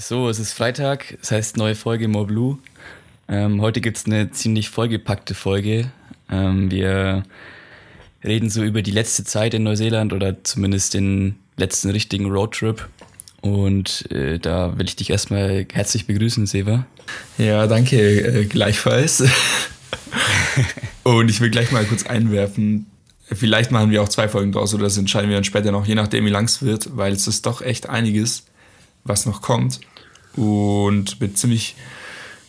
So, es ist Freitag, das heißt neue Folge More Blue. Ähm, heute gibt es eine ziemlich vollgepackte Folge. Ähm, wir reden so über die letzte Zeit in Neuseeland oder zumindest den letzten richtigen Roadtrip. Und äh, da will ich dich erstmal herzlich begrüßen, Seva. Ja, danke, äh, gleichfalls. Und ich will gleich mal kurz einwerfen, vielleicht machen wir auch zwei Folgen draus oder das entscheiden wir dann später noch, je nachdem wie lang es wird, weil es ist doch echt einiges, was noch kommt. Und mit ziemlich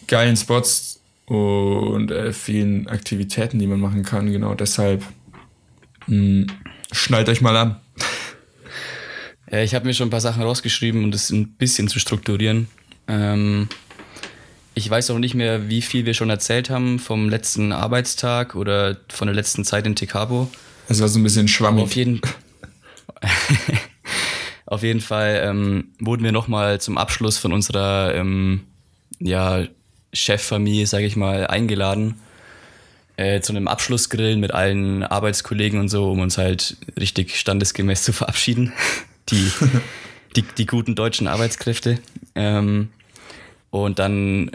geilen Spots und äh, vielen Aktivitäten, die man machen kann. Genau deshalb mh, schnallt euch mal an. Ja, ich habe mir schon ein paar Sachen rausgeschrieben, um das ein bisschen zu strukturieren. Ähm, ich weiß auch nicht mehr, wie viel wir schon erzählt haben vom letzten Arbeitstag oder von der letzten Zeit in Tekabo. Es war so ein bisschen schwammig. Auf jeden, auf jeden Fall ähm, wurden wir nochmal zum Abschluss von unserer ähm, ja, Cheffamilie, sage ich mal, eingeladen äh, zu einem Abschlussgrillen mit allen Arbeitskollegen und so, um uns halt richtig standesgemäß zu verabschieden. Die, die, die guten deutschen Arbeitskräfte. Ähm, und dann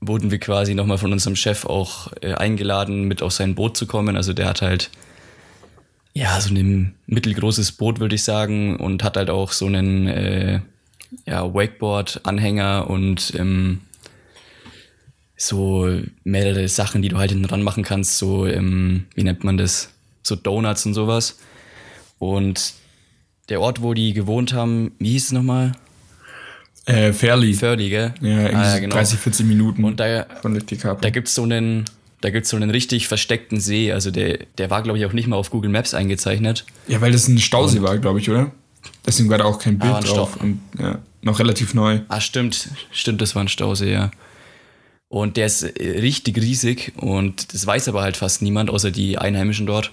wurden wir quasi nochmal von unserem Chef auch äh, eingeladen, mit auf sein Boot zu kommen. Also der hat halt ja so ein mittelgroßes Boot, würde ich sagen, und hat halt auch so einen äh, ja, Wakeboard-Anhänger und ähm, so mehrere Sachen, die du halt hinten dran machen kannst, so, ähm, wie nennt man das? So Donuts und sowas. Und der Ort, wo die gewohnt haben, wie hieß es nochmal? Äh, Fairly. Fairly, gell? Ja, Ah, so genau. 30, 40 Minuten Und da, von Lake da gibt's so einen, da gibt's so einen richtig versteckten See. Also der, der war, glaube ich, auch nicht mal auf Google Maps eingezeichnet. Ja, weil das ein Stausee war, glaube ich, oder? Deswegen war da auch kein Bild Ah, drauf. Und ja, noch relativ neu. Ah, stimmt. Stimmt, das war ein Stausee, ja. Und der ist äh, richtig riesig und das weiß aber halt fast niemand, außer die Einheimischen dort.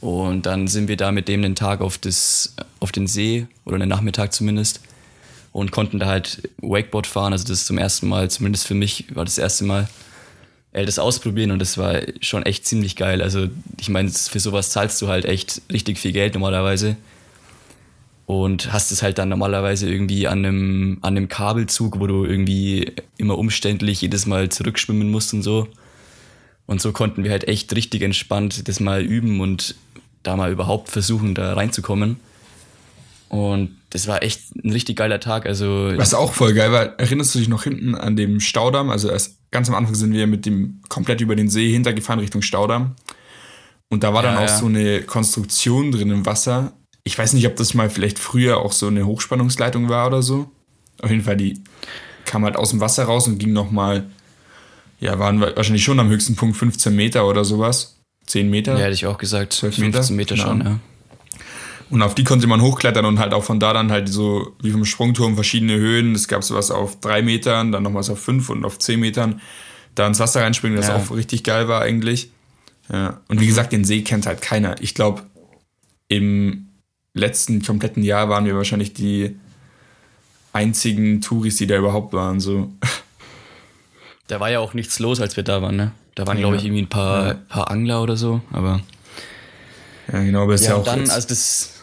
Und dann sind wir da mit dem den Tag auf, das, auf den See, oder den Nachmittag zumindest, und konnten da halt Wakeboard fahren. Also das ist zum ersten Mal, zumindest für mich war das erste Mal, äh, das ausprobieren und das war schon echt ziemlich geil. Also ich meine, für sowas zahlst du halt echt richtig viel Geld normalerweise und hast es halt dann normalerweise irgendwie an einem, an einem Kabelzug, wo du irgendwie immer umständlich jedes Mal zurückschwimmen musst und so. Und so konnten wir halt echt richtig entspannt das mal üben und da mal überhaupt versuchen, da reinzukommen. Und das war echt ein richtig geiler Tag. Also Was auch voll geil war, erinnerst du dich noch hinten an dem Staudamm? Also erst ganz am Anfang sind wir mit dem komplett über den See hintergefahren Richtung Staudamm. Und da war Ja, dann auch ja. so eine Konstruktion drin im Wasser. Ich weiß nicht, ob das mal vielleicht früher auch so eine Hochspannungsleitung war oder so. Auf jeden Fall, die kam halt aus dem Wasser raus und ging nochmal, ja, waren wir wahrscheinlich schon am höchsten Punkt 15 Meter oder sowas. 10 Meter. ja, hätte ich auch gesagt, 12 Meter? 15 Meter Keine schon, ja. Und auf die konnte man hochklettern und halt auch von da dann halt so wie vom Sprungturm verschiedene Höhen. Es gab sowas auf drei Metern, dann noch was auf fünf und auf zehn Metern. Da ins Wasser reinspringen, das Ja. auch richtig geil war eigentlich. Ja. Und wie gesagt, den See kennt halt keiner. Ich glaube, im letzten kompletten Jahr waren wir wahrscheinlich die einzigen Touris, die da überhaupt waren. So. Da war ja auch nichts los, als wir da waren, ne? Da waren, glaube ich, Ja. irgendwie ein paar, paar Angler oder so, aber. Ja, genau, aber ist ja, Ja, auch dann, also das,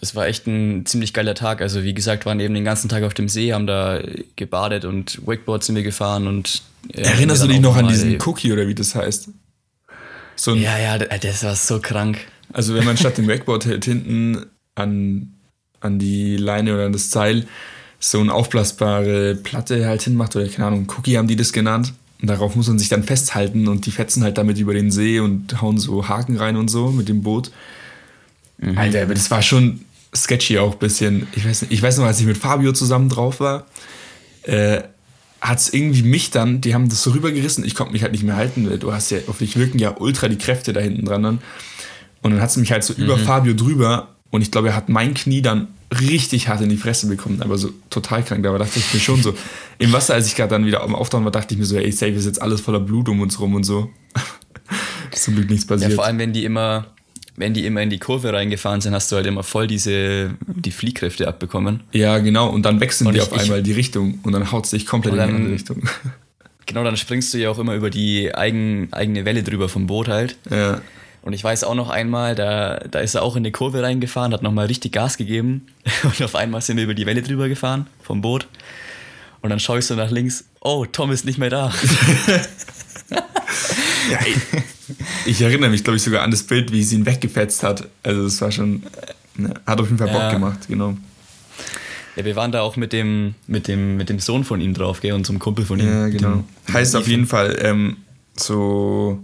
das war echt ein ziemlich geiler Tag. Also wie gesagt, waren eben den ganzen Tag auf dem See, haben da gebadet und Wakeboard sind wir gefahren und äh, Erinnerst du dich noch an diesen Cookie oder wie das heißt? So ein Ja, ja, d- das war so krank. Also wenn man statt dem Wakeboard halt hinten an, an die Leine oder an das Seil so eine aufblasbare Platte halt hinmacht oder keine Ahnung, Cookie haben die das genannt. Und darauf muss man sich dann festhalten und die fetzen halt damit über den See und hauen so Haken rein und so mit dem Boot. Alter, aber das war schon sketchy auch ein bisschen. Ich weiß, nicht, ich weiß noch, als ich mit Fabio zusammen drauf war, äh, hat es irgendwie mich dann, die haben das so rübergerissen, ich konnte mich halt nicht mehr halten. Du hast ja, auf dich wirken ja ultra die Kräfte da hinten dran dann. Und dann hat es mich halt so über Fabio drüber und ich glaube, er hat mein Knie dann richtig hart in die Fresse bekommen, aber so total krank. Da dachte ich mir schon so, im Wasser, als ich gerade dann wieder am Auftauchen war, dachte ich mir so, ey, safe ist jetzt alles voller Blut um uns rum und so. Zum Glück nichts Ja, passiert. vor allem, wenn die immer, wenn die immer in die Kurve reingefahren sind, hast du halt immer voll diese, die Fliehkräfte abbekommen. ja, genau. Und dann wechseln Und die ich- auf einmal die Richtung und dann haut es dich komplett in die dann- andere Richtung. Genau, dann springst du ja auch immer über die eigen, eigene Welle drüber vom Boot halt. ja. Und ich weiß auch noch einmal, da, da ist er auch in eine Kurve reingefahren, hat nochmal richtig Gas gegeben. Und auf einmal sind wir über die Welle drüber gefahren vom Boot. Und dann schaue ich so nach links, oh, Tom ist nicht mehr da. ja, ey. Ich erinnere mich, glaube ich, sogar an das Bild, wie sie ihn weggefetzt hat. Also das war schon, ne, hat auf jeden Fall Bock ja. gemacht, genau. Ja, wir waren da auch mit dem, mit dem, mit dem Sohn von ihm drauf, gell, und zum Kumpel von ihm. Ja, genau. Dem, heißt auf jeden Fall, ähm, so.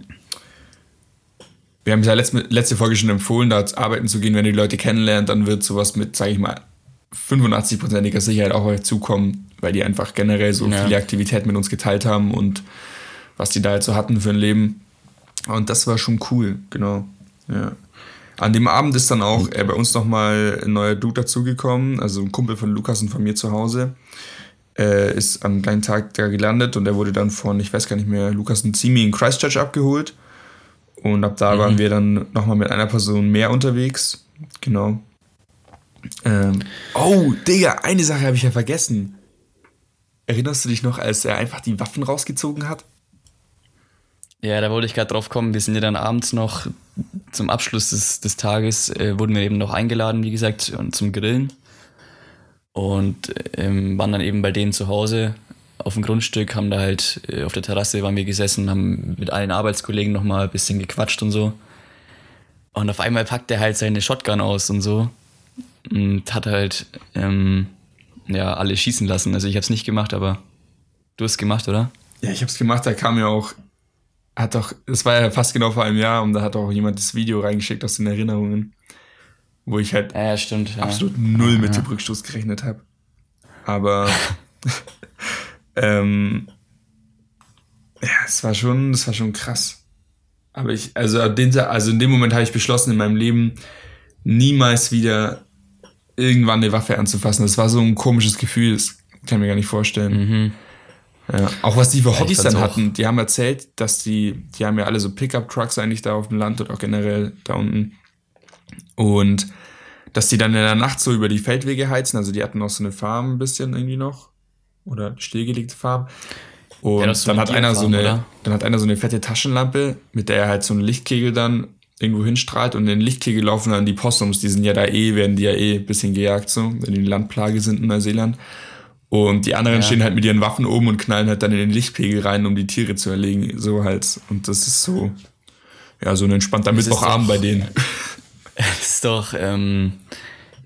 Wir haben ja letzte, letzte Folge schon empfohlen, da arbeiten zu gehen, wenn ihr die Leute kennenlernt, dann wird sowas mit, sage ich mal, 85%iger Sicherheit auch euch zukommen, weil die einfach generell so ja. viele Aktivitäten mit uns geteilt haben und was die da halt so hatten für ein Leben. Und das war schon cool, genau. Ja. An dem Abend ist dann auch äh, bei uns nochmal ein neuer Dude dazugekommen, also ein Kumpel von Lukas und von mir zu Hause. Äh, ist am gleichen Tag da gelandet und er wurde dann von, ich weiß gar nicht mehr, Lukas und Zimi in Christchurch abgeholt. Und ab da mhm. waren wir dann nochmal mit einer Person mehr unterwegs. Genau. Ähm, oh, Digga, eine Sache habe ich ja vergessen. Erinnerst du dich noch, als er einfach die Waffen rausgezogen hat? Ja, da wollte ich gerade drauf kommen. Wir sind ja dann abends noch zum Abschluss des, des Tages, äh, wurden wir eben noch eingeladen, wie gesagt, zum Grillen. Und ähm, waren dann eben bei denen zu Hause auf dem Grundstück, haben da halt äh, auf der Terrasse waren wir gesessen, haben mit allen Arbeitskollegen nochmal ein bisschen gequatscht und so. Und auf einmal packt er halt seine Shotgun aus und so und hat halt ähm, ja alle schießen lassen. Also ich habe es nicht gemacht, aber du hast gemacht, oder? Ja, ich habe es gemacht. Da kam ja auch, hat doch, es war ja fast genau vor einem Jahr und da hat auch jemand das Video reingeschickt aus den Erinnerungen, wo ich halt ja, stimmt, ja. absolut null mit dem Rückstoß gerechnet habe. Aber ähm, ja, es war schon, es war schon krass. Aber ich, also, also in dem Moment habe ich beschlossen, in meinem Leben niemals wieder irgendwann eine Waffe anzufassen. Das war so ein komisches Gefühl, das kann ich mir gar nicht vorstellen. Mhm. Ja, auch was die für Hobbys ja, dann hatten, die haben erzählt, dass die, die haben ja alle so Pickup-Trucks eigentlich da auf dem Land oder auch generell da unten. Und dass die dann in der Nacht so über die Feldwege heizen, also die hatten auch so eine Farm ein bisschen irgendwie noch. Oder stillgelegte Farm. Und ja, dann hat einer so eine, oder? dann hat einer so eine fette Taschenlampe, mit der er halt so einen Lichtkegel dann irgendwo hinstrahlt und in den Lichtkegel laufen dann die Possums, die sind ja da eh, werden die ja eh ein bisschen gejagt, so, wenn die Landplage sind in Neuseeland. Und die anderen ja. stehen halt mit ihren Waffen oben und knallen halt dann in den Lichtpegel rein, um die Tiere zu erlegen, so halt. Und das ist so, ja, so ein entspannter Mittwochabend bei denen. Das ist doch, ähm,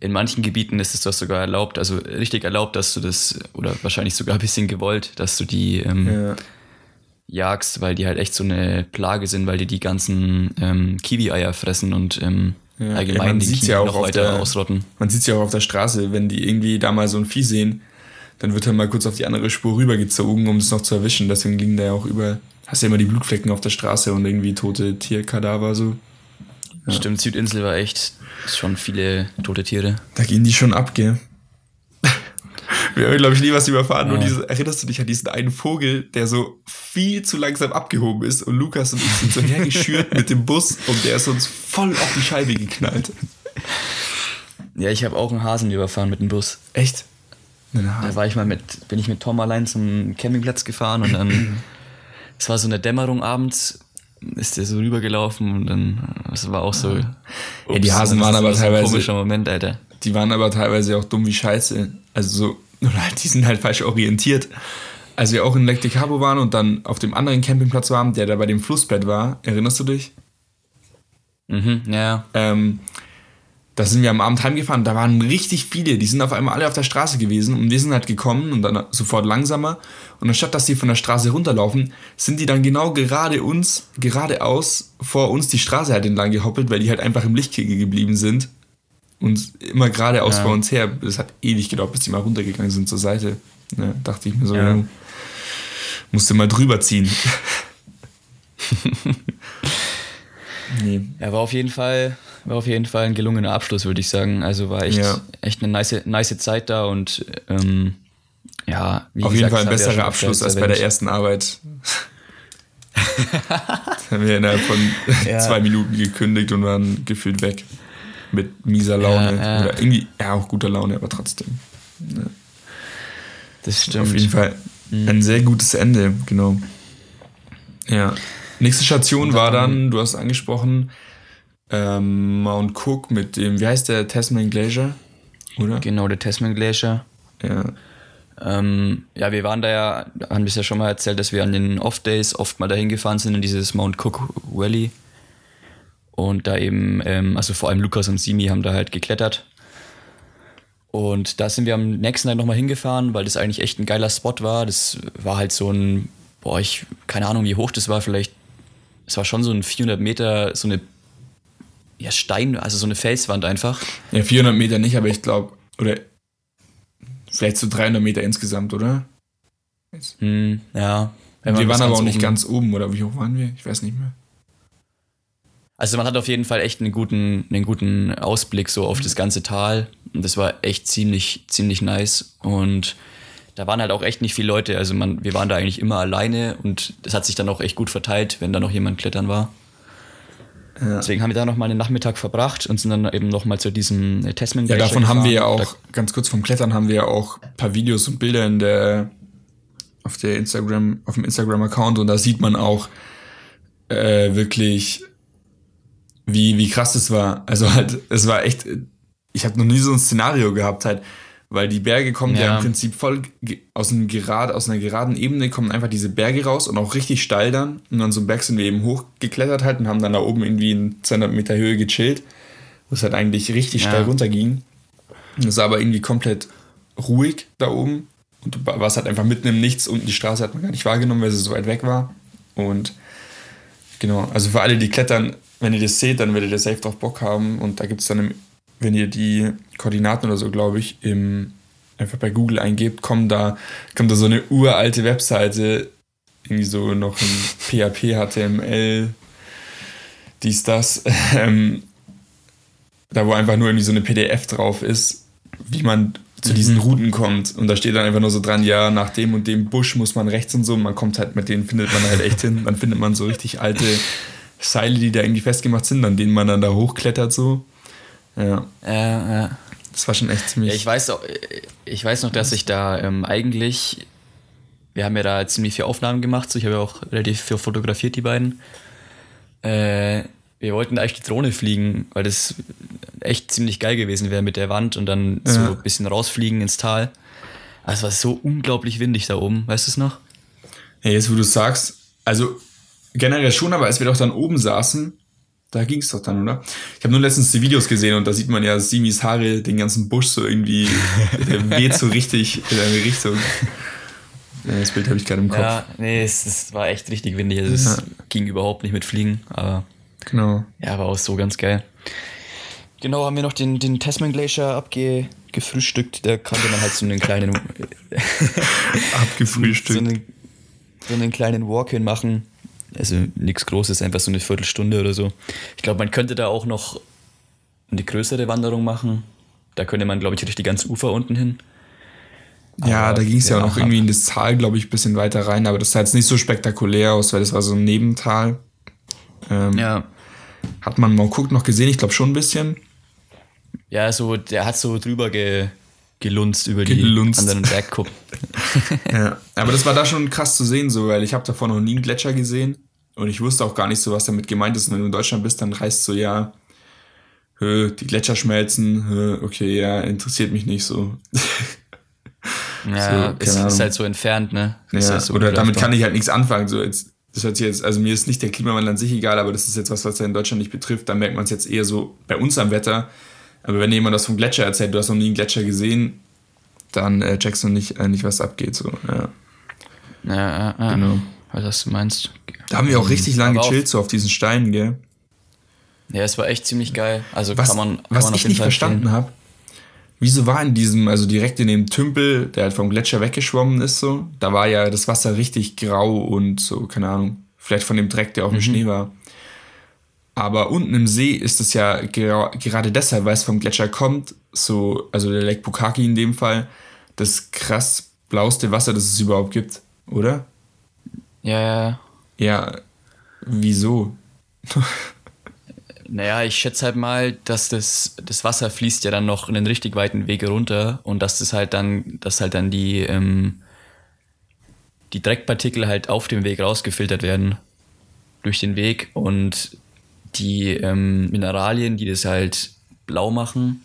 in manchen Gebieten ist es doch sogar erlaubt, also richtig erlaubt, dass du das, oder wahrscheinlich sogar ein bisschen gewollt, dass du die ähm, ja jagst, weil die halt echt so eine Plage sind, weil die die ganzen ähm, Kiwi-Eier fressen und ähm, ja, allgemein ja, die Kiwi ja noch weiter der, ausrotten. Man sieht es ja auch auf der Straße, wenn die irgendwie da mal so ein Vieh sehen, dann wird er mal kurz auf die andere Spur rübergezogen, um es noch zu erwischen. Deswegen liegen da ja auch über, hast ja immer die Blutflecken auf der Straße und irgendwie tote Tierkadaver so. Ja. Stimmt, Südinsel war echt schon viele tote Tiere. Da gehen die schon ab, gell? Wir haben, glaube ich, nie was überfahren. Ja. Nur diese, erinnerst du dich an diesen einen Vogel, der so viel zu langsam abgehoben ist und Lukas und ich sind so hergeschürt mit dem Bus und der ist uns voll auf die Scheibe geknallt. Ja, ich habe auch einen Hasen überfahren mit dem Bus. Echt? Da war ich mal mit, bin ich mit Tom allein zum Campingplatz gefahren und dann, es war so eine Dämmerung abends, ist der so rübergelaufen und dann, es war auch so. Ups, ja, die Hasen waren aber teilweise. Ein komischer Moment, Alter. Die waren aber teilweise auch dumm wie Scheiße. Also so halt, die sind halt falsch orientiert. Als wir auch in Lake Cabo waren und dann auf dem anderen Campingplatz waren, der da bei dem Flussbett war, erinnerst du dich? Mhm, ja. Ähm, da sind wir am Abend heimgefahren, da waren richtig viele, die sind auf einmal alle auf der Straße gewesen und wir sind halt gekommen und dann sofort langsamer und anstatt dass die von der Straße runterlaufen, sind die dann genau gerade uns, geradeaus vor uns die Straße halt entlang gehoppelt, weil die halt einfach im Lichtkegel geblieben sind und immer geradeaus ja. vor uns her. Es hat ewig gedauert, bis die mal runtergegangen sind zur Seite. Ne, dachte ich mir so, ja. Ja, musste mal drüber ziehen. nee. Er war auf jeden Fall, war auf jeden Fall ein gelungener Abschluss, würde ich sagen. Also war echt, ja. echt eine nice, nice Zeit da und ähm, ja, wie Auf jeden Fall ein besserer Abschluss als bei der ersten Arbeit. das haben wir innerhalb von zwei Minuten gekündigt und waren gefühlt weg mit mieser Laune. Ja, ja. Oder irgendwie, ja, auch guter Laune, aber trotzdem. Ja. Das stimmt. Auf jeden Fall mhm. ein sehr gutes Ende, genau. Ja. Nächste Station war dann, du hast angesprochen, ähm, Mount Cook mit dem, wie heißt der, Tasman Glacier, oder? Genau, der Tasman Glacier. Ja. Ähm, ja, wir waren da ja, haben bisher schon mal erzählt, dass wir an den Off-Days oft mal dahin gefahren sind in dieses Mount Cook Valley. Und da eben, ähm, also vor allem Lukas und Simi haben da halt geklettert. Und da sind wir am nächsten Tag nochmal hingefahren, weil das eigentlich echt ein geiler Spot war. Das war halt so ein, boah, ich, keine Ahnung, wie hoch das war, vielleicht, es war schon so ein 400 Meter, so eine, ja, Stein, also so eine Felswand einfach. Ja, 400 Meter nicht, aber ich glaube, oder vielleicht so 300 Meter insgesamt, oder? Hm, ja. Wir waren aber auch nicht oben. ganz oben, oder wie hoch waren wir? Ich weiß nicht mehr. Also man hat auf jeden Fall echt einen guten, einen guten Ausblick so auf das ganze Tal. Und das war echt ziemlich, ziemlich nice. Und da waren halt auch echt nicht viele Leute. Also man, wir waren da eigentlich immer alleine und das hat sich dann auch echt gut verteilt, wenn da noch jemand klettern war. Ja. Deswegen haben wir da noch mal einen Nachmittag verbracht und sind dann eben noch mal zu diesem Tasman Ja, davon gefahren. haben wir ja auch, da, ganz kurz vom Klettern haben wir ja auch ein paar Videos und Bilder in der, auf der Instagram, auf dem Instagram-Account und da sieht man auch äh, wirklich, wie, wie krass es war. Also halt, es war echt, ich habe noch nie so ein Szenario gehabt halt, weil die Berge kommen ja, ja im Prinzip voll aus, einem gerad, aus einer geraden Ebene, kommen einfach diese Berge raus und auch richtig steil dann. Und dann so einen Berg sind wir eben hochgeklettert halt und haben dann da oben irgendwie in 200 Meter Höhe gechillt, wo es halt eigentlich richtig ja. steil runterging. Es war aber irgendwie komplett ruhig da oben und du warst halt einfach mitten im Nichts und die Straße hat man gar nicht wahrgenommen, weil sie so weit weg war. Und genau, also für alle, die klettern, wenn ihr das seht, dann werdet ihr safe drauf Bock haben und da gibt es dann im wenn ihr die Koordinaten oder so, glaube ich, im, einfach bei Google eingebt, kommt da, kommt da so eine uralte Webseite, irgendwie so noch in PHP, HTML, dies, das, ähm, da wo einfach nur irgendwie so eine PDF drauf ist, wie man zu diesen mhm. Routen kommt. Und da steht dann einfach nur so dran, ja, nach dem und dem Busch muss man rechts und so. Und man kommt halt, mit denen findet man halt echt hin. Dann findet man so richtig alte Seile, die da irgendwie festgemacht sind, an denen man dann da hochklettert so. Ja. Ja, ja. Das war schon echt ziemlich. Ja, ich weiß, auch, ich weiß noch, dass ich da ähm, eigentlich, wir haben ja da ziemlich viele Aufnahmen gemacht, so ich habe ja auch relativ viel fotografiert, die beiden. Äh, wir wollten da eigentlich die Drohne fliegen, weil das echt ziemlich geil gewesen wäre mit der Wand und dann ja. so ein bisschen rausfliegen ins Tal. Aber es war so unglaublich windig da oben, weißt du es noch? Ja, jetzt wo du sagst, also generell schon, aber als wir doch dann oben saßen, da ging es doch dann, oder? Ich habe nur letztens die Videos gesehen und da sieht man ja Simis Haare, den ganzen Busch so irgendwie, der weht so richtig in eine Richtung. Das Bild habe ich gerade im Kopf. Ja, nee, es, es, war echt richtig windig. Also es ja. ging überhaupt nicht mit Fliegen, aber. Genau. Ja, war auch so ganz geil. Genau, haben wir noch den, den Tasman Glacier abgefrühstückt. Da konnte man halt so einen kleinen. abgefrühstückt. So einen, so einen kleinen Walk-In machen also nichts Großes, einfach so eine Viertelstunde oder so. Ich glaube, man könnte da auch noch eine größere Wanderung machen. Da könnte man, glaube ich, richtig ganz Ufer unten hin. Aber ja, da ging es ja, ja auch noch irgendwie in das Tal, glaube ich, ein bisschen weiter rein, aber das sah jetzt nicht so spektakulär aus, weil das war so ein Nebental. Ähm, ja. Hat man mal guckt noch gesehen, ich glaube schon ein bisschen. Ja, so, der hat so drüber ge, gelunzt über gelunzt. die anderen Bergkuppen. ja, aber das war da schon krass zu sehen, so, weil ich habe davor noch nie einen Gletscher gesehen. Und ich wusste auch gar nicht so, was damit gemeint ist. Und wenn du in Deutschland bist, dann heißt so, ja, die Gletscher schmelzen, okay, ja, interessiert mich nicht so. ja, so, ist, ist, halt so entfernt, ne? Ja, halt so oder damit kann ich halt nichts anfangen. So jetzt, das hört sich jetzt, also mir ist nicht der Klimawandel an sich egal, aber das ist jetzt was, was ja in Deutschland nicht betrifft. Da merkt man es jetzt eher so bei uns am Wetter. Aber wenn jemand das vom Gletscher erzählt, du hast noch nie einen Gletscher gesehen, dann äh, checkst du nicht, äh, nicht, was abgeht. So. Ja, ja, ja, ja. genau. Was du meinst. Da haben wir auch richtig lange gechillt, so auf diesen Steinen, gell? Ja, es war echt ziemlich geil. Also was, kann man. Kann was man ich nicht verstanden habe, wieso war in diesem, also direkt in dem Tümpel, der halt vom Gletscher weggeschwommen ist, so, da war ja das Wasser richtig grau und so, keine Ahnung, vielleicht von dem Dreck, der auf dem mhm. Schnee war. Aber unten im See ist es ja ger gerade deshalb, weil es vom Gletscher kommt, so, also der Lake Bukaki in dem Fall, das krass blauste Wasser, das es überhaupt gibt, oder? Ja, ja. Ja, wieso? naja, ich schätze halt mal, dass das, das Wasser fließt ja dann noch einen richtig weiten Weg runter und dass das halt dann, dass halt dann die, ähm, die Dreckpartikel halt auf dem Weg rausgefiltert werden durch den Weg und die ähm, Mineralien, die das halt blau machen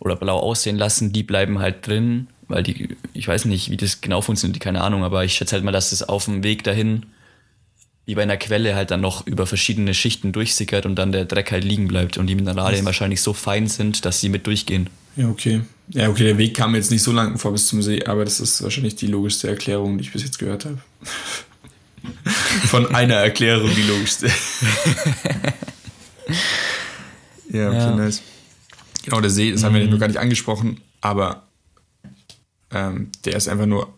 oder blau aussehen lassen, die bleiben halt drin weil die, ich weiß nicht, wie das genau funktioniert, keine Ahnung, aber ich schätze halt mal, dass das auf dem Weg dahin wie bei einer Quelle halt dann noch über verschiedene Schichten durchsickert und dann der Dreck halt liegen bleibt und die Mineralien das wahrscheinlich so fein sind, dass sie mit durchgehen. Ja, okay. Ja, okay, der Weg kam jetzt nicht so lang vor bis zum See, aber das ist wahrscheinlich die logischste Erklärung, die ich bis jetzt gehört habe. Von einer Erklärung die logischste. ja, okay, ja. nice. Genau, der See, das haben wir mhm. noch gar nicht angesprochen, aber ähm, der ist einfach nur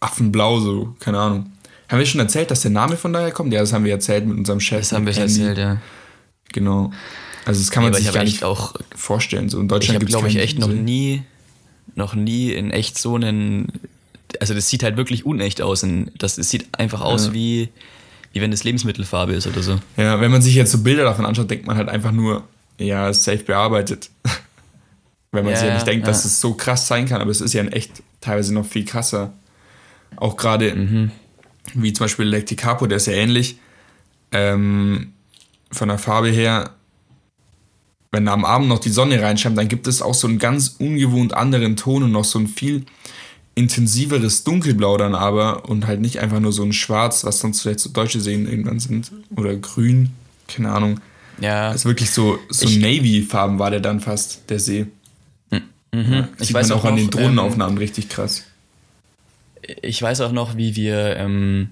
affenblau, so, keine Ahnung. Haben wir schon erzählt, dass der Name von daher kommt? Ja, das haben wir erzählt mit unserem Chef. Das haben wir erzählt, ja. Genau. Also das kann man ja, sich gar nicht auch vorstellen. So in Deutschland gibt es glaube ich echt noch nie, noch nie in echt so einen. Also das sieht halt wirklich unecht aus. Das, das sieht einfach aus ja. wie, wie wenn es Lebensmittelfarbe ist oder so. Ja, wenn man sich jetzt so Bilder davon anschaut, denkt man halt einfach nur, ja, ist safe bearbeitet. Wenn man ja, sich ja nicht denkt, dass es so krass sein kann, aber es ist ja in echt teilweise noch viel krasser. Auch gerade mhm wie zum Beispiel Lacticapo, der ist ja ähnlich. Ähm, von der Farbe her, wenn da am Abend noch die Sonne reinscheint, dann gibt es auch so einen ganz ungewohnt anderen Ton und noch so ein viel intensiveres Dunkelblau dann aber und halt nicht einfach nur so ein Schwarz, was sonst vielleicht so deutsche Seen irgendwann sind. Oder grün, keine Ahnung. Ja. Also wirklich so, so Navy-Farben war der dann fast, der See. Mhm. Ja, ich weiß auch, auch an den Drohnenaufnahmen ähm, richtig krass ich weiß auch noch, wie wir, ähm,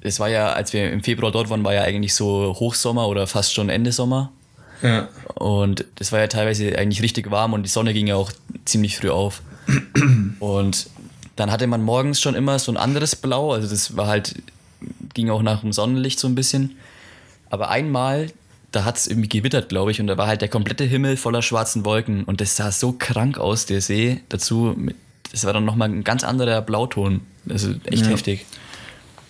es war ja, als wir im Februar dort waren, war ja eigentlich so Hochsommer oder fast schon Ende Sommer. Ja. Und das war ja teilweise eigentlich richtig warm und die Sonne ging ja auch ziemlich früh auf. und dann hatte man morgens schon immer so ein anderes Blau, also das war halt, ging auch nach dem Sonnenlicht so ein bisschen. Aber einmal, da hat es irgendwie gewittert, glaube ich, und da war halt der komplette Himmel voller schwarzen Wolken und das sah so krank aus, der See, dazu das war dann nochmal ein ganz anderer Blauton. Also echt ja. heftig.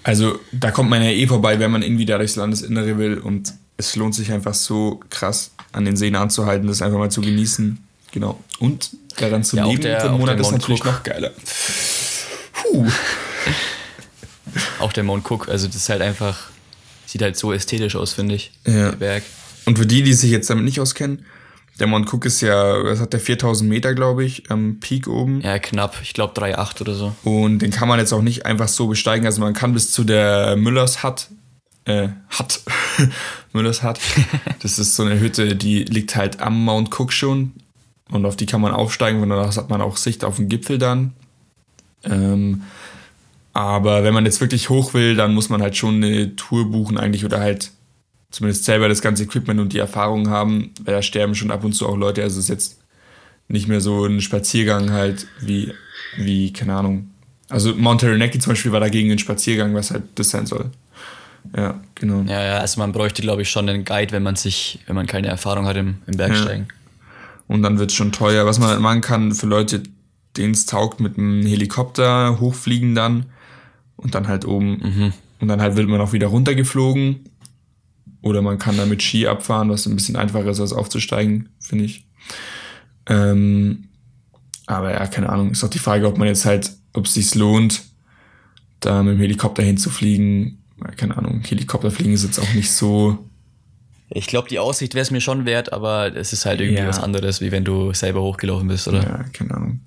Also da kommt man ja eh vorbei, wenn man irgendwie da durchs Landesinnere will und es lohnt sich einfach so krass an den Seen anzuhalten, das einfach mal zu genießen. Genau. Und daran zu ja, leben der, einen Monat ist natürlich Cook. noch geiler. Puh. auch der Mount Cook, also das ist halt einfach, sieht halt so ästhetisch aus, finde ich. Ja. Der Berg. Und für die, die sich jetzt damit nicht auskennen, der Mount Cook ist ja, was hat der, 4000 Meter, glaube ich, am Peak oben. Ja, knapp. Ich glaube 3,8 oder so. Und den kann man jetzt auch nicht einfach so besteigen. Also man kann bis zu der Müllers Hut, äh, Hut, Müllers Hut. Das ist so eine Hütte, die liegt halt am Mount Cook schon. Und auf die kann man aufsteigen. Und danach hat man auch Sicht auf den Gipfel dann. Ähm, aber wenn man jetzt wirklich hoch will, dann muss man halt schon eine Tour buchen eigentlich oder halt zumindest selber das ganze Equipment und die Erfahrung haben, weil da sterben schon ab und zu auch Leute. Also es ist jetzt nicht mehr so ein Spaziergang halt wie, wie keine Ahnung. Also Mount Taranaki zum Beispiel war dagegen ein Spaziergang, was halt das sein soll. Ja, genau. Ja, ja, also man bräuchte, glaube ich, schon einen Guide, wenn man sich, wenn man keine Erfahrung hat im, im Bergsteigen. Ja. Und dann wird es schon teuer. Was man halt machen kann für Leute, denen es taugt, mit einem Helikopter hochfliegen dann und dann halt oben. Mhm. Und dann halt wird man auch wieder runtergeflogen oder man kann damit Ski abfahren, was ein bisschen einfacher ist, als aufzusteigen, finde ich. Ähm, aber ja, keine Ahnung. Ist auch die Frage, ob man jetzt halt, ob es sich lohnt, da mit dem Helikopter hinzufliegen. Keine Ahnung, Helikopterfliegen ist jetzt auch nicht so. Ich glaube, die Aussicht wäre es mir schon wert, aber es ist halt irgendwie ja. was anderes, wie wenn du selber hochgelaufen bist, oder? Ja, keine Ahnung.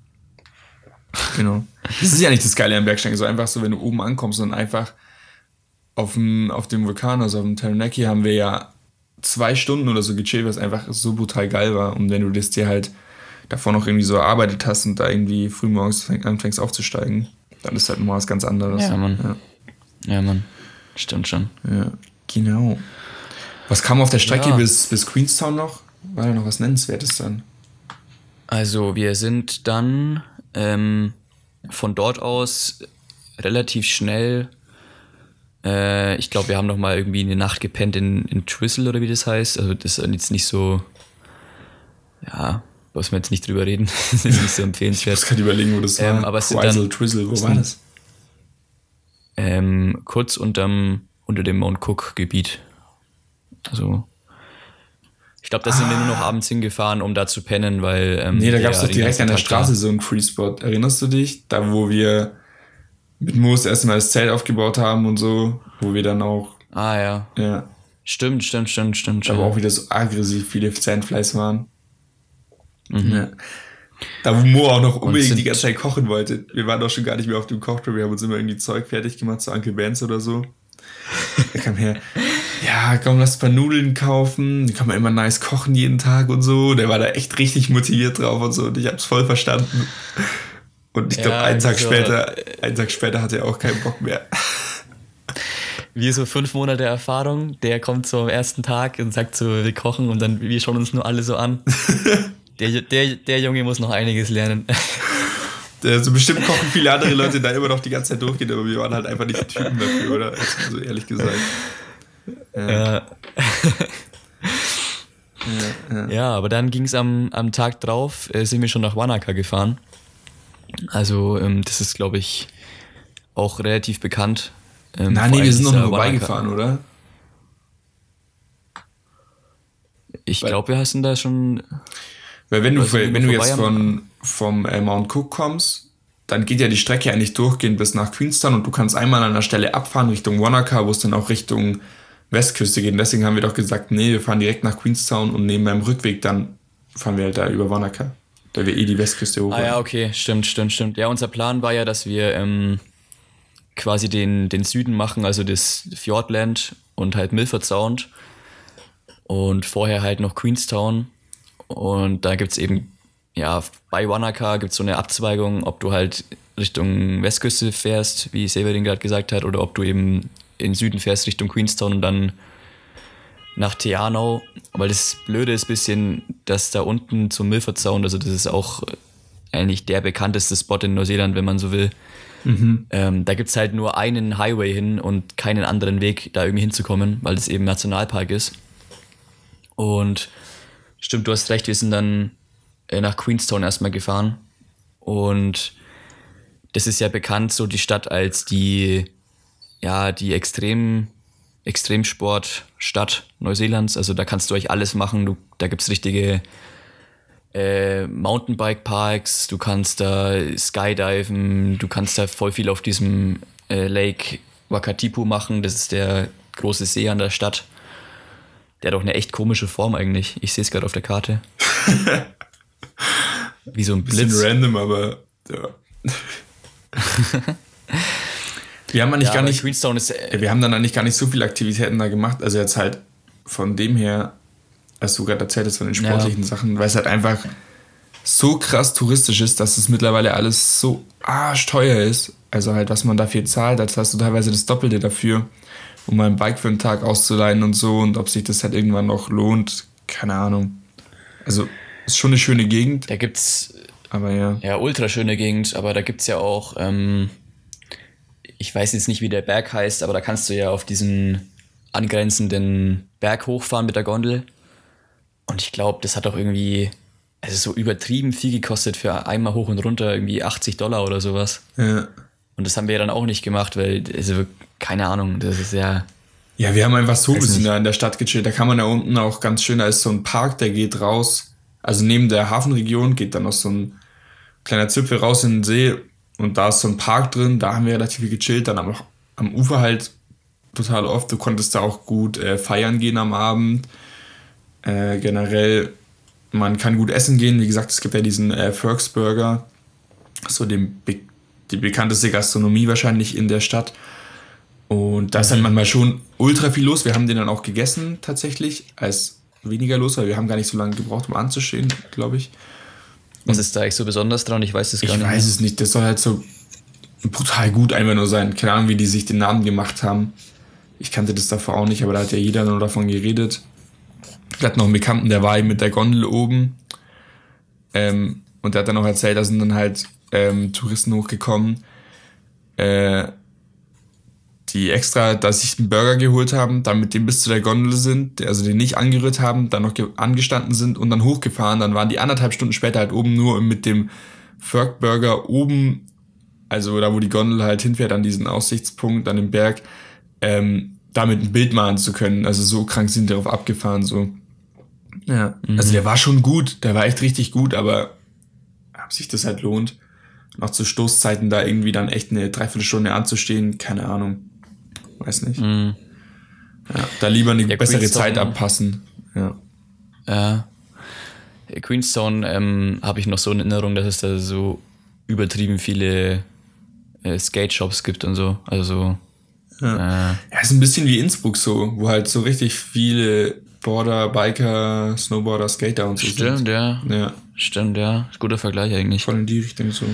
Genau. Das ist ja nicht das Geile am Bergsteigen, so einfach so, wenn du oben ankommst und einfach auf dem, auf dem Vulkan, also auf dem Taranaki, haben wir ja zwei Stunden oder so gechillt, was einfach so brutal geil war. Und wenn du das dir halt davor noch irgendwie so erarbeitet hast und da irgendwie frühmorgens anfängst aufzusteigen, dann ist halt mal was ganz anderes. Ja, Mann. Ja, ja Mann. Stimmt schon. Ja, genau. Was kam auf der Strecke ja. bis, bis Queenstown noch? War da noch was Nennenswertes dann? Also, wir sind dann ähm, von dort aus relativ schnell äh, ich glaube, wir haben noch mal irgendwie eine Nacht gepennt in, in Twizzle oder wie das heißt. Also das ist jetzt nicht so, ja, muss man jetzt nicht drüber reden. das ist nicht so empfehlenswert. Ich muss gerade überlegen, wo das ähm, war. Aber es Twizzle, Twizzle, wo war das? Ähm, kurz unterm, unter dem Mount Cook Gebiet. Also ich glaube, da sind ah. wir nur noch ah. abends hingefahren, um da zu pennen, weil. Ähm, nee, da gab es doch direkt an der Straße so einen Free Spot. Erinnerst du dich? Da, wo wir mit Moos erstmal das Zelt aufgebaut haben und so, wo wir dann auch. Ah ja. Ja. Stimmt, stimmt, stimmt, stimmt. Aber auch wieder so aggressiv viele Sandflies waren. Mhm. Ja. Da wo Mo auch noch unbedingt die ganze Zeit kochen wollte. Wir waren doch schon gar nicht mehr auf dem Kochtrip, wir haben uns immer irgendwie Zeug fertig gemacht zu Uncle Benz oder so. Er kam her, ja, komm, lass ein paar Nudeln kaufen, die kann man immer nice kochen jeden Tag und so. Der war da echt richtig motiviert drauf und so und ich hab's voll verstanden. Und ich glaube, ja, einen Tag so später, einen Tag später hatte er auch keinen Bock mehr. Wie so fünf Monate Erfahrung, der kommt so am ersten Tag und sagt so, wir kochen und dann wir schauen uns nur alle so an. der, der, der Junge muss noch einiges lernen. Also bestimmt kochen viele andere Leute da immer noch die ganze Zeit durchgehen, aber wir waren halt einfach nicht die Typen dafür, oder? Also ehrlich gesagt. Ja. ja. aber dann ging es am, am Tag drauf, äh, sind wir schon nach Wanaka gefahren. Also, ähm, das ist, glaube ich, auch relativ bekannt. Ähm, Nein, nee, wir sind noch nur vorbeigefahren, oder? Ich glaube, wir hatten da schon. Weil wenn du, wenn du jetzt von, vom äh, Mount Cook kommst, dann geht ja die Strecke eigentlich durchgehend bis nach Queenstown und du kannst einmal an der Stelle abfahren Richtung Wanaka, wo es dann auch Richtung Westküste geht. Und deswegen haben wir doch gesagt, nee, wir fahren direkt nach Queenstown und nehmen beim Rückweg dann fahren wir halt da über Wanaka, da wir eh die Westküste hoch. Ah ja, okay, stimmt, stimmt, stimmt. Ja, unser Plan war ja, dass wir ähm, quasi den, den Süden machen, also das Fjordland und halt Milford Sound und vorher halt noch Queenstown und da gibt es eben, ja, bei Wanaka gibt es so eine Abzweigung, ob du halt Richtung Westküste fährst, wie Severin gerade gesagt hat, oder ob du eben in Süden fährst Richtung Queenstown und dann nach Teanau. Weil das Blöde ist ein bisschen, dass da unten zum Milford Sound, also das ist auch eigentlich der bekannteste Spot in Neuseeland, wenn man so will. Mhm. Ähm, da gibt es halt nur einen Highway hin und keinen anderen Weg, da irgendwie hinzukommen, weil das eben Nationalpark ist. Und Stimmt, du hast recht, wir sind dann äh, nach Queenstown erstmal gefahren. Und das ist ja bekannt, so die Stadt als die, ja, die Extrem, Extremsportstadt Neuseelands. Also da kannst du euch alles machen. Du, da gibt es richtige äh, Mountainbike-Parks, du kannst da skydiven, du kannst da voll viel auf diesem äh, Lake Wakatipu machen. Das ist der große See an der Stadt. Der hat auch eine echt komische Form eigentlich. Ich sehe es gerade auf der Karte. Wie so ein Blitz. Bisschen random, aber ja. wir haben eigentlich ja, gar nicht. Ist, äh, wir haben dann eigentlich gar nicht so viele Aktivitäten da gemacht. Also jetzt halt von dem her, als du gerade erzählt hast, von den sportlichen ja. Sachen, weil es halt einfach so krass touristisch ist, dass es mittlerweile alles so arschteuer ist. Also halt, was man dafür zahlt, als hast du teilweise das Doppelte dafür um mein Bike für einen Tag auszuleihen und so und ob sich das halt irgendwann noch lohnt, keine Ahnung. Also ist schon eine schöne Gegend. Da gibt's aber ja. Ja, ultra schöne Gegend, aber da gibt's ja auch, ähm, ich weiß jetzt nicht, wie der Berg heißt, aber da kannst du ja auf diesen angrenzenden Berg hochfahren mit der Gondel. Und ich glaube, das hat auch irgendwie, also so übertrieben viel gekostet für einmal hoch und runter, irgendwie 80 Dollar oder sowas. Ja. Und das haben wir ja dann auch nicht gemacht, weil, also, keine Ahnung, das ist ja. Ja, wir haben einfach so ein bisschen da in der Stadt gechillt. Da kann man da unten auch ganz schön, da ist so ein Park, der geht raus. Also neben der Hafenregion geht dann noch so ein kleiner Zipfel raus in den See und da ist so ein Park drin. Da haben wir relativ viel gechillt. Dann am, am Ufer halt total oft. Du konntest da auch gut äh, feiern gehen am Abend. Äh, generell, man kann gut essen gehen. Wie gesagt, es gibt ja diesen äh, Ferks Burger, so den die bekannteste Gastronomie wahrscheinlich in der Stadt. Und da ist dann manchmal schon ultra viel los. Wir haben den dann auch gegessen tatsächlich, als weniger los, weil wir haben gar nicht so lange gebraucht, um anzustehen, glaube ich. Was ist da eigentlich so besonders dran? Ich weiß es gar ich nicht. Ich weiß es nicht. Das soll halt so brutal gut einfach nur sein. Keine Ahnung, wie die sich den Namen gemacht haben. Ich kannte das davor auch nicht, aber da hat ja jeder nur davon geredet. Wir hatten noch einen Bekannten, der war eben mit der Gondel oben. Ähm, und der hat dann auch erzählt, da sind dann halt ähm, Touristen hochgekommen, äh, die extra, dass sich einen Burger geholt haben, dann mit dem bis zu der Gondel sind, also den nicht angerührt haben, dann noch angestanden sind und dann hochgefahren. Dann waren die anderthalb Stunden später halt oben nur mit dem Ferg Burger oben, also da wo die Gondel halt hinfährt an diesen Aussichtspunkt, an den Berg, ähm, damit ein Bild machen zu können. Also so krank sind die darauf abgefahren, so. Ja. Mhm. Also der war schon gut, der war echt richtig gut, aber ob sich das halt lohnt noch zu Stoßzeiten da irgendwie dann echt eine Dreiviertelstunde anzustehen, keine Ahnung. Weiß nicht. Mm. Ja, da lieber eine ja, bessere Zeit abpassen. Ja. Ja. Queenstown ähm, habe ich noch so in Erinnerung, dass es da so übertrieben viele äh, Skate-Shops gibt und so. Also so. Ja. Äh, ja, ist ein bisschen wie Innsbruck so, wo halt so richtig viele Border, Biker, Snowboarder, Skater und so Stimmt, sind. ja. ja. Stimmt, ja. Guter Vergleich eigentlich. Voll in die Richtung so.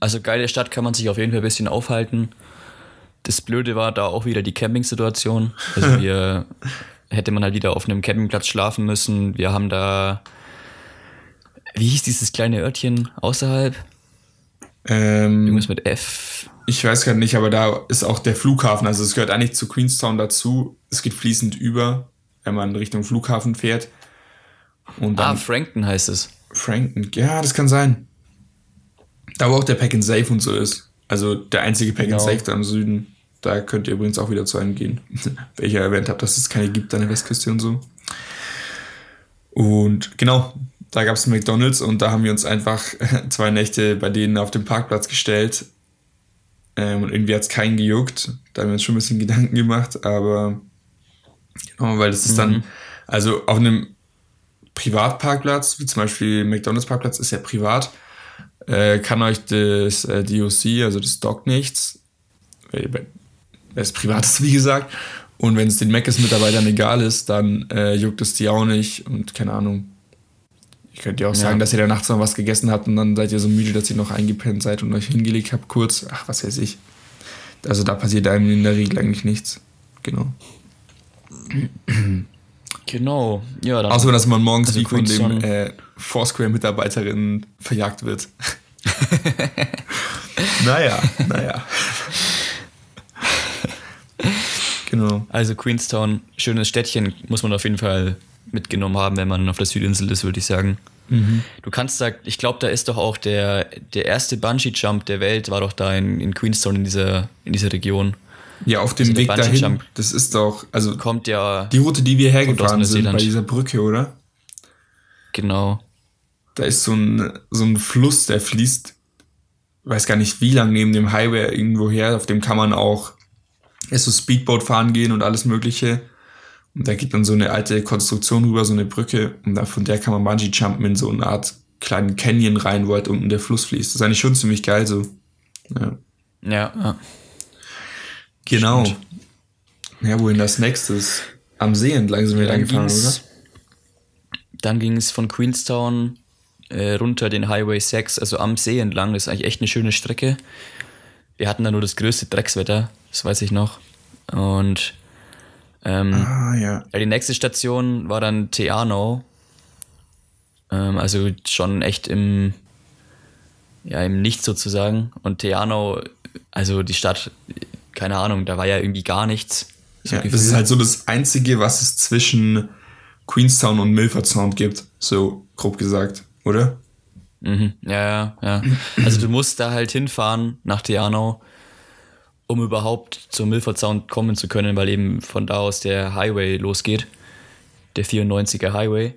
Also geile Stadt kann man sich auf jeden Fall ein bisschen aufhalten. Das Blöde war da auch wieder die Camping-Situation. Also wir hätte man halt wieder auf einem Campingplatz schlafen müssen. Wir haben da, wie hieß dieses kleine Örtchen außerhalb? Ähm, Irgendwas mit F. Ich weiß gar nicht, aber da ist auch der Flughafen. Also es gehört eigentlich zu Queenstown dazu. Es geht fließend über, wenn man Richtung Flughafen fährt. Und dann ah, Frankton heißt es. Frankton, ja, das kann sein. Da wo auch der Pack and Safe und so ist. Also der einzige Pack genau. and Safe da im Süden. Da könnt ihr übrigens auch wieder zu einem gehen. Weil ich ja erwähnt habe, dass es keine gibt an der Westküste und so. Und genau, da gab es McDonalds und da haben wir uns einfach zwei Nächte bei denen auf dem Parkplatz gestellt. Ähm, und irgendwie hat es keinen gejuckt. Da haben wir uns schon ein bisschen Gedanken gemacht, aber genau, weil das ist mhm. dann, also auf einem Privatparkplatz, wie zum Beispiel McDonalds Parkplatz, ist ja privat, äh, kann euch das äh, DOC, also das Dock nichts, weil es privat ist, wie gesagt. Und wenn es den Mc's-Mitarbeitern egal ist, dann äh, juckt es die auch nicht und keine Ahnung. Ich könnte ja auch sagen, dass ihr da nachts noch was gegessen habt und dann seid ihr so müde, dass ihr noch eingepennt seid und euch hingelegt habt kurz. Ach, was weiß ich. Also da passiert einem in der Regel eigentlich nichts. Genau. Genau, ja. Dann Außer, dass man morgens also wie von dem äh, Foursquare-Mitarbeiterin verjagt wird. naja, naja. Genau. Also Queenstown, schönes Städtchen, muss man auf jeden Fall mitgenommen haben, wenn man auf der Südinsel ist, würde ich sagen. Mhm. Du kannst da, ich glaube, da ist doch auch der, der erste Bungee-Jump der Welt, war doch da in, in Queenstown in dieser, in dieser Region. Ja, auf dem also Weg dahin, das ist doch, also kommt ja die Route, die wir hergefahren sind, bei dieser Brücke, oder? Genau. Da ist so ein, so ein Fluss, der fließt, weiß gar nicht wie lang neben dem Highway irgendwo her, auf dem kann man auch erst so Speedboat fahren gehen und alles mögliche. Und da geht dann so eine alte Konstruktion rüber, so eine Brücke, und dann von der kann man Bungee jumpen in so eine Art kleinen Canyon rein, wo halt unten der Fluss fließt. Das ist eigentlich schon ziemlich geil so. Ja. Ja, ja. Genau. Stimmt. Ja, wohin das nächstes? Am See entlang sind wir dann gefahren, oder? Dann ging es von Queenstown äh, runter den Highway 6, also am See entlang. Das ist eigentlich echt eine schöne Strecke. Wir hatten da nur das größte Dreckswetter, das weiß ich noch. Und ähm, ah, ja. Die nächste Station war dann Teano. Ähm, also schon echt im, ja, im Nichts sozusagen. Und Teano, also die Stadt keine Ahnung, da war ja irgendwie gar nichts. So ja, das ist halt so das Einzige, was es zwischen Queenstown und Milford Sound gibt, so grob gesagt, oder? Mhm. Ja, ja, ja. Also du musst da halt hinfahren nach Teano, um überhaupt zum Milford Sound kommen zu können, weil eben von da aus der Highway losgeht, der 94er Highway.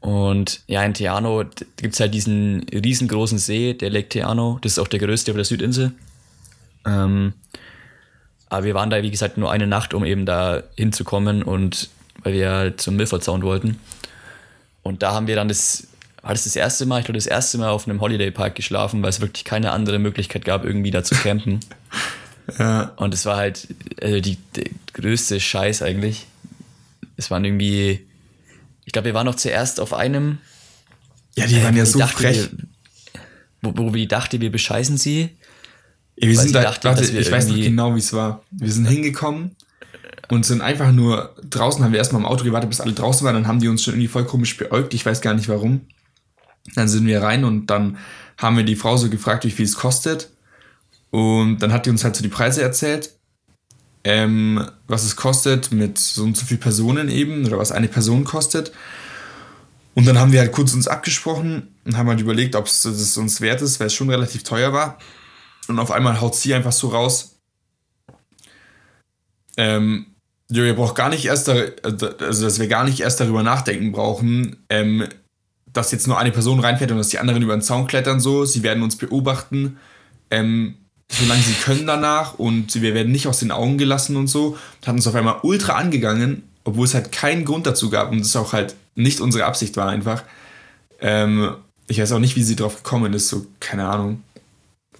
Und ja, in Teano gibt es halt diesen riesengroßen See, der Lake Teano. Das ist auch der größte auf der Südinsel. Ähm, aber wir waren da, wie gesagt, nur eine Nacht, um eben da hinzukommen und weil wir halt zum Milford Sound wollten. Und da haben wir dann das, war das das erste Mal, ich glaube, das erste Mal auf einem Holiday Park geschlafen, weil es wirklich keine andere Möglichkeit gab, irgendwie da zu campen. ja. Und es war halt also die, die größte Scheiß eigentlich. Es waren irgendwie, ich glaube, wir waren noch zuerst auf einem. Ja, die waren ja so frech. Wir, wo, wo wir dachte, wir bescheißen sie. Ja, wir sind da, dachte, warte, ich weiß noch genau, wie es war. Wir sind hingekommen und sind einfach nur draußen, haben wir erstmal im Auto gewartet, bis alle draußen waren, dann haben die uns schon irgendwie voll komisch beäugt, ich weiß gar nicht warum. Dann sind wir rein und dann haben wir die Frau so gefragt, wie viel es kostet. Und dann hat die uns halt so die Preise erzählt, ähm, was es kostet mit so und so viel Personen eben oder was eine Person kostet. Und dann haben wir halt kurz uns abgesprochen und haben halt überlegt, ob es uns wert ist, weil es schon relativ teuer war. Und auf einmal haut sie einfach so raus. Ähm, ihr braucht gar nicht erst, da, also dass wir gar nicht erst darüber nachdenken brauchen, ähm, dass jetzt nur eine Person reinfährt und dass die anderen über den Zaun klettern so. Sie werden uns beobachten, ähm, solange sie können danach und wir werden nicht aus den Augen gelassen und so. Und hat uns auf einmal ultra angegangen, obwohl es halt keinen Grund dazu gab und es auch halt nicht unsere Absicht war einfach. Ähm, ich weiß auch nicht, wie sie drauf gekommen ist, so, keine Ahnung.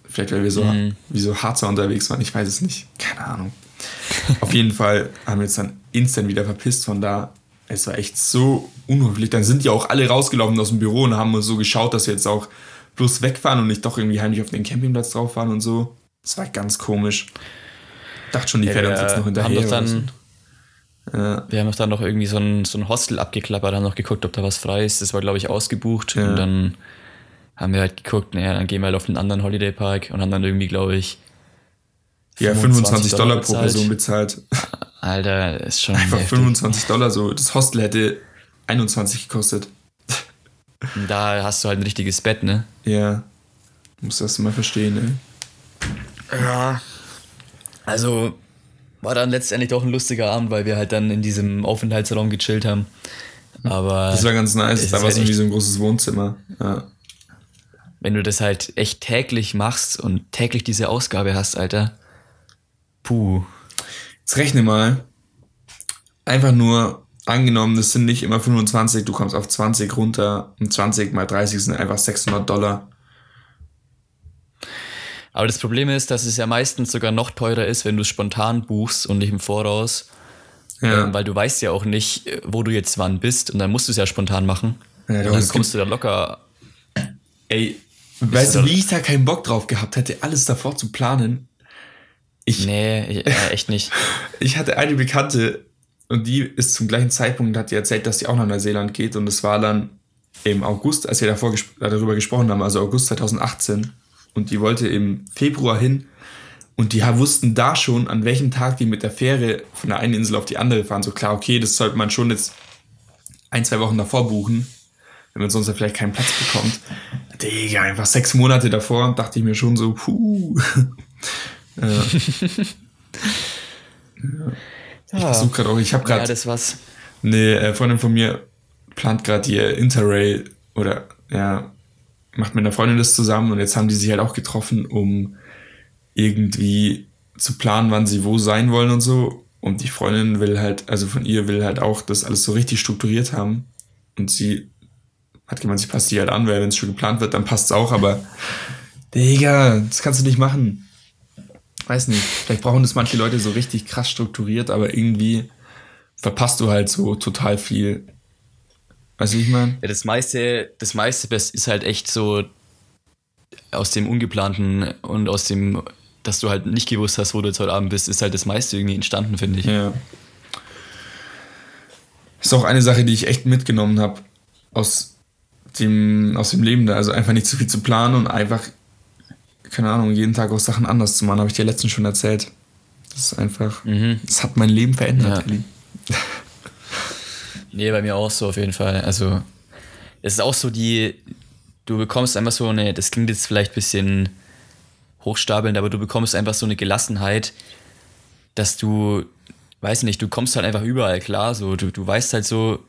Vielleicht, weil wir so, Mhm. wie so Harzer unterwegs waren, ich weiß es nicht. Keine Ahnung. Auf jeden Fall haben wir uns dann instant wieder verpisst von da. Es war echt so unhöflich. Dann sind die auch alle rausgelaufen aus dem Büro und haben uns so geschaut, dass wir jetzt auch bloß wegfahren und nicht doch irgendwie heimlich auf den Campingplatz drauf fahren und so. Das war ganz komisch. Dachte schon, die Ja, wir jetzt noch haben hinterher. doch oder dann, ja, wir haben doch dann noch irgendwie so ein, so ein Hostel abgeklappert, haben noch geguckt, ob da was frei ist. Das war, glaube ich, ausgebucht. Ja. Und dann haben wir halt geguckt, naja, dann gehen wir halt auf einen anderen Holiday Park und haben dann irgendwie, glaube ich, ja 25 Dollar, pro bezahlt. Person bezahlt. Alter, ist schon Einfach heftig. 25 Dollar so. Das Hostel hätte 21 gekostet. Und Da hast du halt ein richtiges Bett, ne? Ja. Muss das mal verstehen, ey. Ja. Also war dann letztendlich doch ein lustiger Abend, weil wir halt dann in diesem Aufenthaltsraum gechillt haben. Aber Das war ganz nice. es Da war halt so irgendwie so ein großes Wohnzimmer. Ja. wenn du das halt echt täglich machst und täglich diese Ausgabe hast, Alter. Puh. Jetzt rechne mal. Einfach nur angenommen, das sind nicht immer 25, du kommst auf 20 runter und 20 mal 30 sind einfach 600 Dollar. Aber das Problem ist, dass es ja meistens sogar noch teurer ist, wenn du es spontan buchst und nicht im Voraus. Ja. Ähm, weil du weißt ja auch nicht, äh, wo du jetzt wann bist und dann musst du es ja spontan machen. Ja, und doch, dann es kommst du da locker. Ey, weißt du, wie ich da keinen Bock drauf gehabt hätte, alles davor zu planen? Ich, Nee, ich- äh, echt nicht. ich hatte eine Bekannte und die ist zum gleichen Zeitpunkt, hat die erzählt, dass sie auch nach Neuseeland geht und es war dann im August, als wir davor ges darüber gesprochen haben, also August 2018 und die wollte im Februar hin und die wussten da schon, an welchem Tag die mit der Fähre von der einen Insel auf die andere fahren. So klar, okay, das sollte man schon jetzt ein, zwei Wochen davor buchen, wenn man sonst ja vielleicht keinen Platz bekommt. Digga, einfach sechs Monate davor dachte ich mir schon so, puh. ja. Ich versuche gerade auch, ich habe gerade Ja, das war's. eine äh, Freundin von mir plant gerade ihr Interrail oder ja, macht mit einer Freundin das zusammen und jetzt haben die sich halt auch getroffen, um irgendwie zu planen, wann sie wo sein wollen und so. Und die Freundin will halt, also von ihr will halt auch das alles so richtig strukturiert haben. Und sie hat gemeint, sie passt die halt an, weil wenn es schon geplant wird, dann passt es auch, aber Digga, das kannst du nicht machen. Weiß nicht. Vielleicht brauchen das manche Leute so richtig krass strukturiert, aber irgendwie verpasst du halt so total viel. Wie ich meine? Ja, das meiste, das meiste ist halt echt so aus dem Ungeplanten und aus dem, dass du halt nicht gewusst hast, wo du jetzt heute Abend bist, ist halt das meiste irgendwie entstanden, finde ich. Ja. Ist auch eine Sache, die ich echt mitgenommen habe aus dem, aus dem Leben da. Also einfach nicht zu viel zu planen und einfach, keine Ahnung, jeden Tag auch Sachen anders zu machen, habe ich dir letztens schon erzählt. Das ist einfach, das hat mein Leben verändert, Ja. Nee, bei mir auch so auf jeden Fall. Also, es ist auch so die, du bekommst einfach so eine, das klingt jetzt vielleicht ein bisschen hochstapelnd, aber du bekommst einfach so eine Gelassenheit, dass du, weiß nicht, du kommst halt einfach überall klar. So, du, du weißt halt so,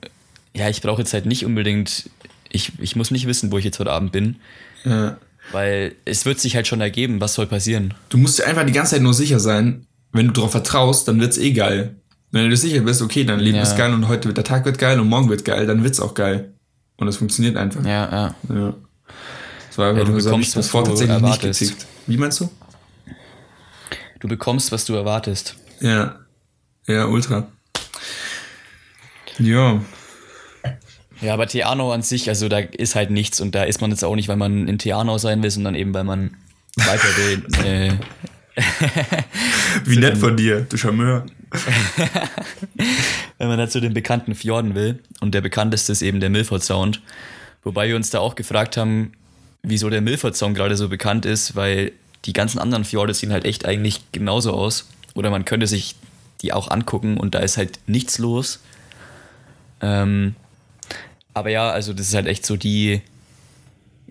ja, ich brauche jetzt halt nicht unbedingt, ich, ich muss nicht wissen, wo ich jetzt heute Abend bin, Ja. weil es wird sich halt schon ergeben, was soll passieren. Du musst dir einfach die ganze Zeit nur sicher sein, wenn du darauf vertraust, dann wird's eh geil. Wenn du dir sicher bist, okay, dein Leben Ja. ist geil und heute wird der Tag wird geil und morgen wird geil, dann wird's auch geil. Und das funktioniert einfach. Ja, ja. Ja. Das war einfach Ja, du bekommst, was vor du tatsächlich nicht erwartest. gezickt. Wie meinst du? Du bekommst, was du erwartest. Ja. Ja, ultra. Ja. Ja, aber Theano an sich, also da ist halt nichts und da ist man jetzt auch nicht, weil man in Theano sein will, sondern eben, weil man weiter will. äh, Wie nett von dir, du Charmeur. wenn man da zu den bekannten Fjorden will. Und der bekannteste ist eben der Milford Sound. Wobei wir uns da auch gefragt haben, wieso der Milford Sound gerade so bekannt ist, weil die ganzen anderen Fjorde sehen halt echt eigentlich genauso aus. Oder man könnte sich die auch angucken und da ist halt nichts los. Ähm, aber ja, also das ist halt echt so die,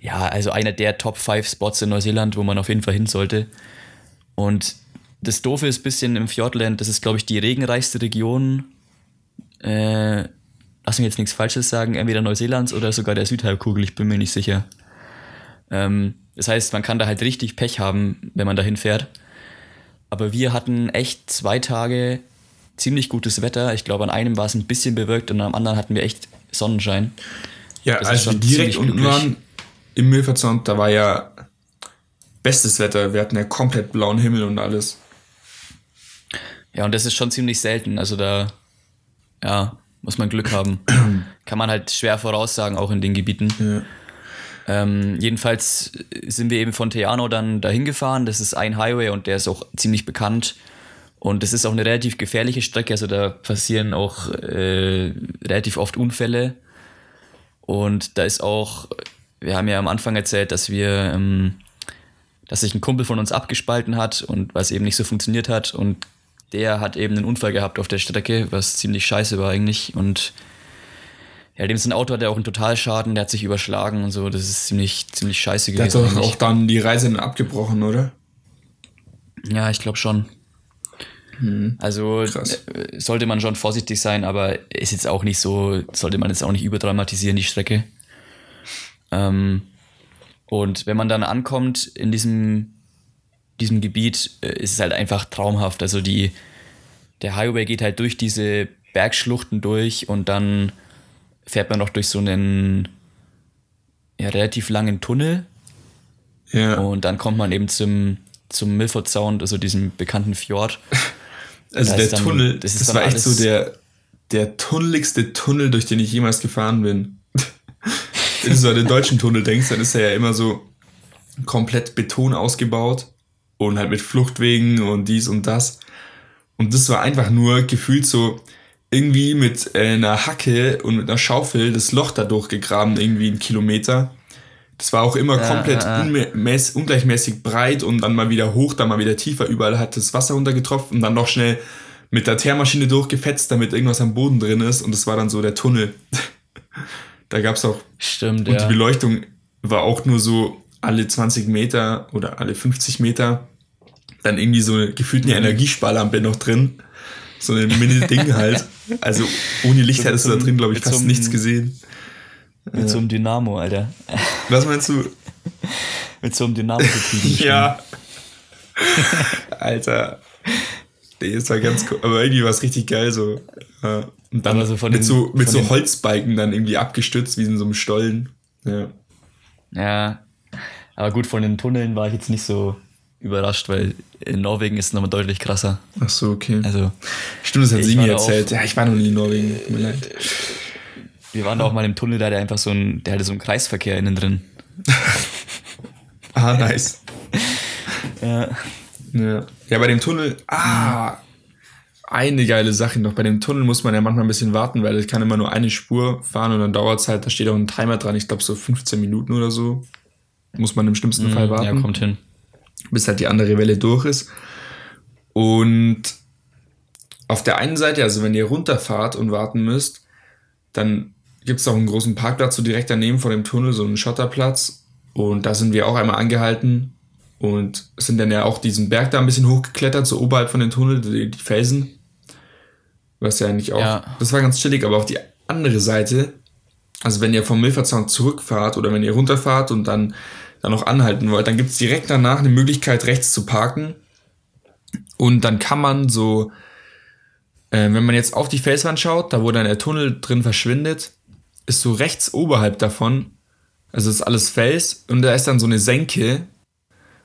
ja, also einer der Top 5 Spots in Neuseeland, wo man auf jeden Fall hin sollte. Und das Doofe ist ein bisschen im Fjordland, das ist, glaube ich, die regenreichste Region. Äh, lass mich jetzt nichts Falsches sagen, entweder Neuseelands oder sogar der Südhalbkugel, ich bin mir nicht sicher. Ähm, das heißt, man kann da halt richtig Pech haben, wenn man dahin fährt. Aber wir hatten echt zwei Tage ziemlich gutes Wetter. Ich glaube, an einem war es ein bisschen bewölkt und am anderen hatten wir echt Sonnenschein. Ja, Das als wir direkt unten waren, im Milferzont, da war ja bestes Wetter. Wir hatten ja komplett blauen Himmel und alles. Ja, und das ist schon ziemlich selten. Also da, ja, muss man Glück haben. Kann man halt schwer voraussagen, auch in den Gebieten. Ja. Ähm, jedenfalls sind wir eben von Teano dann dahin gefahren. Das ist ein Highway und der ist auch ziemlich bekannt. Und das ist auch eine relativ gefährliche Strecke. Also da passieren auch äh, relativ oft Unfälle. Und da ist auch, wir haben ja am Anfang erzählt, dass wir, ähm, dass sich ein Kumpel von uns abgespalten hat und was eben nicht so funktioniert hat. Und der hat eben einen Unfall gehabt auf der Strecke, was ziemlich scheiße war eigentlich. Und ja, dem sein Auto hat er auch einen Totalschaden, der hat sich überschlagen und so. Das ist ziemlich, ziemlich scheiße Der hat gewesen. doch auch dann die Reise dann abgebrochen, oder? Ja, ich glaube schon. Also Krass. äh, sollte man schon vorsichtig sein, aber ist jetzt auch nicht so, sollte man jetzt auch nicht überdramatisieren, die Strecke. Ähm, und wenn man dann ankommt in diesem, diesem Gebiet, äh, ist es halt einfach traumhaft. Also die, der Highway geht halt durch diese Bergschluchten durch und dann fährt man noch durch so einen ja, relativ langen Tunnel Ja. und dann kommt man eben zum, zum Milford Sound, also diesem bekannten Fjord. also da der dann- Tunnel, das das, war echt so der, der tunneligste Tunnel, durch den ich jemals gefahren bin. Wenn du so an den deutschen Tunnel denkst, dann ist er ja immer so komplett Beton ausgebaut und halt mit Fluchtwegen und dies und das. Und das war einfach nur gefühlt so irgendwie mit äh, einer Hacke und mit einer Schaufel das Loch da durchgegraben, irgendwie einen Kilometer. Das war auch immer Ja, komplett ja, ja. ungleichmäßig breit und dann mal wieder hoch, dann mal wieder tiefer. Überall hat das Wasser runtergetropft und dann noch schnell mit der Teermaschine durchgefetzt, damit irgendwas am Boden drin ist. Und das war dann so der Tunnel. da gab's auch Stimmt, und die Beleuchtung war auch nur so alle 20 Meter oder alle 50 Meter. Dann irgendwie so eine gefühlt Mhm. eine Energiesparlampe noch drin. So ein Mini-Ding halt. Also ohne Licht So hättest du da drin, glaube ich, fast so nichts gesehen. Mit so einem Dynamo, Alter. Was meinst du? Mit so einem Dynamo betrieben. Ja. Alter. Nee, es war ganz cool. Aber irgendwie war es richtig geil so. Ja. Und dann so von mit den- so, mit so Holzbalken dann irgendwie abgestützt, wie in so einem Stollen. Ja. Ja. Aber gut, von den Tunneln war ich jetzt nicht so überrascht, weil in Norwegen ist es nochmal deutlich krasser. Ach so, okay. Also, Stimmt, das hat ich sie mir erzählt. Ja, ich war noch nie in Norwegen. Tut mir leid. wir waren da auch mal im Tunnel, da hat er einfach so ein, der hatte so einen Kreisverkehr innen drin. Ah, nice. Ja. Ja. ja, bei dem Tunnel, ah, eine geile Sache noch. Bei dem Tunnel muss man ja manchmal ein bisschen warten, weil es kann immer nur eine Spur fahren und dann dauert es halt, da steht auch ein Timer dran, ich glaube so 15 Minuten oder so. Muss man im schlimmsten Fall warten. Mhm. Ja, kommt hin. Bis halt die andere Welle durch ist. Und auf der einen Seite, also wenn ihr runterfahrt und warten müsst, dann gibt es auch einen großen Parkplatz so direkt daneben vor dem Tunnel, so einen Schotterplatz. Und da sind wir auch einmal angehalten und sind dann ja auch diesen Berg da ein bisschen hochgeklettert, so oberhalb von dem Tunnel, die, die Felsen. Was ja eigentlich auch, Ja. das war ganz chillig, aber auf die andere Seite, also wenn ihr vom Milford Sound zurückfahrt oder wenn ihr runterfahrt und dann, dann noch anhalten wollt, dann gibt's direkt danach eine Möglichkeit, rechts zu parken. Und dann kann man so, äh, wenn man jetzt auf die Felswand schaut, da wo dann der Tunnel drin verschwindet, ist so rechts oberhalb davon, also ist alles Fels und da ist dann so eine Senke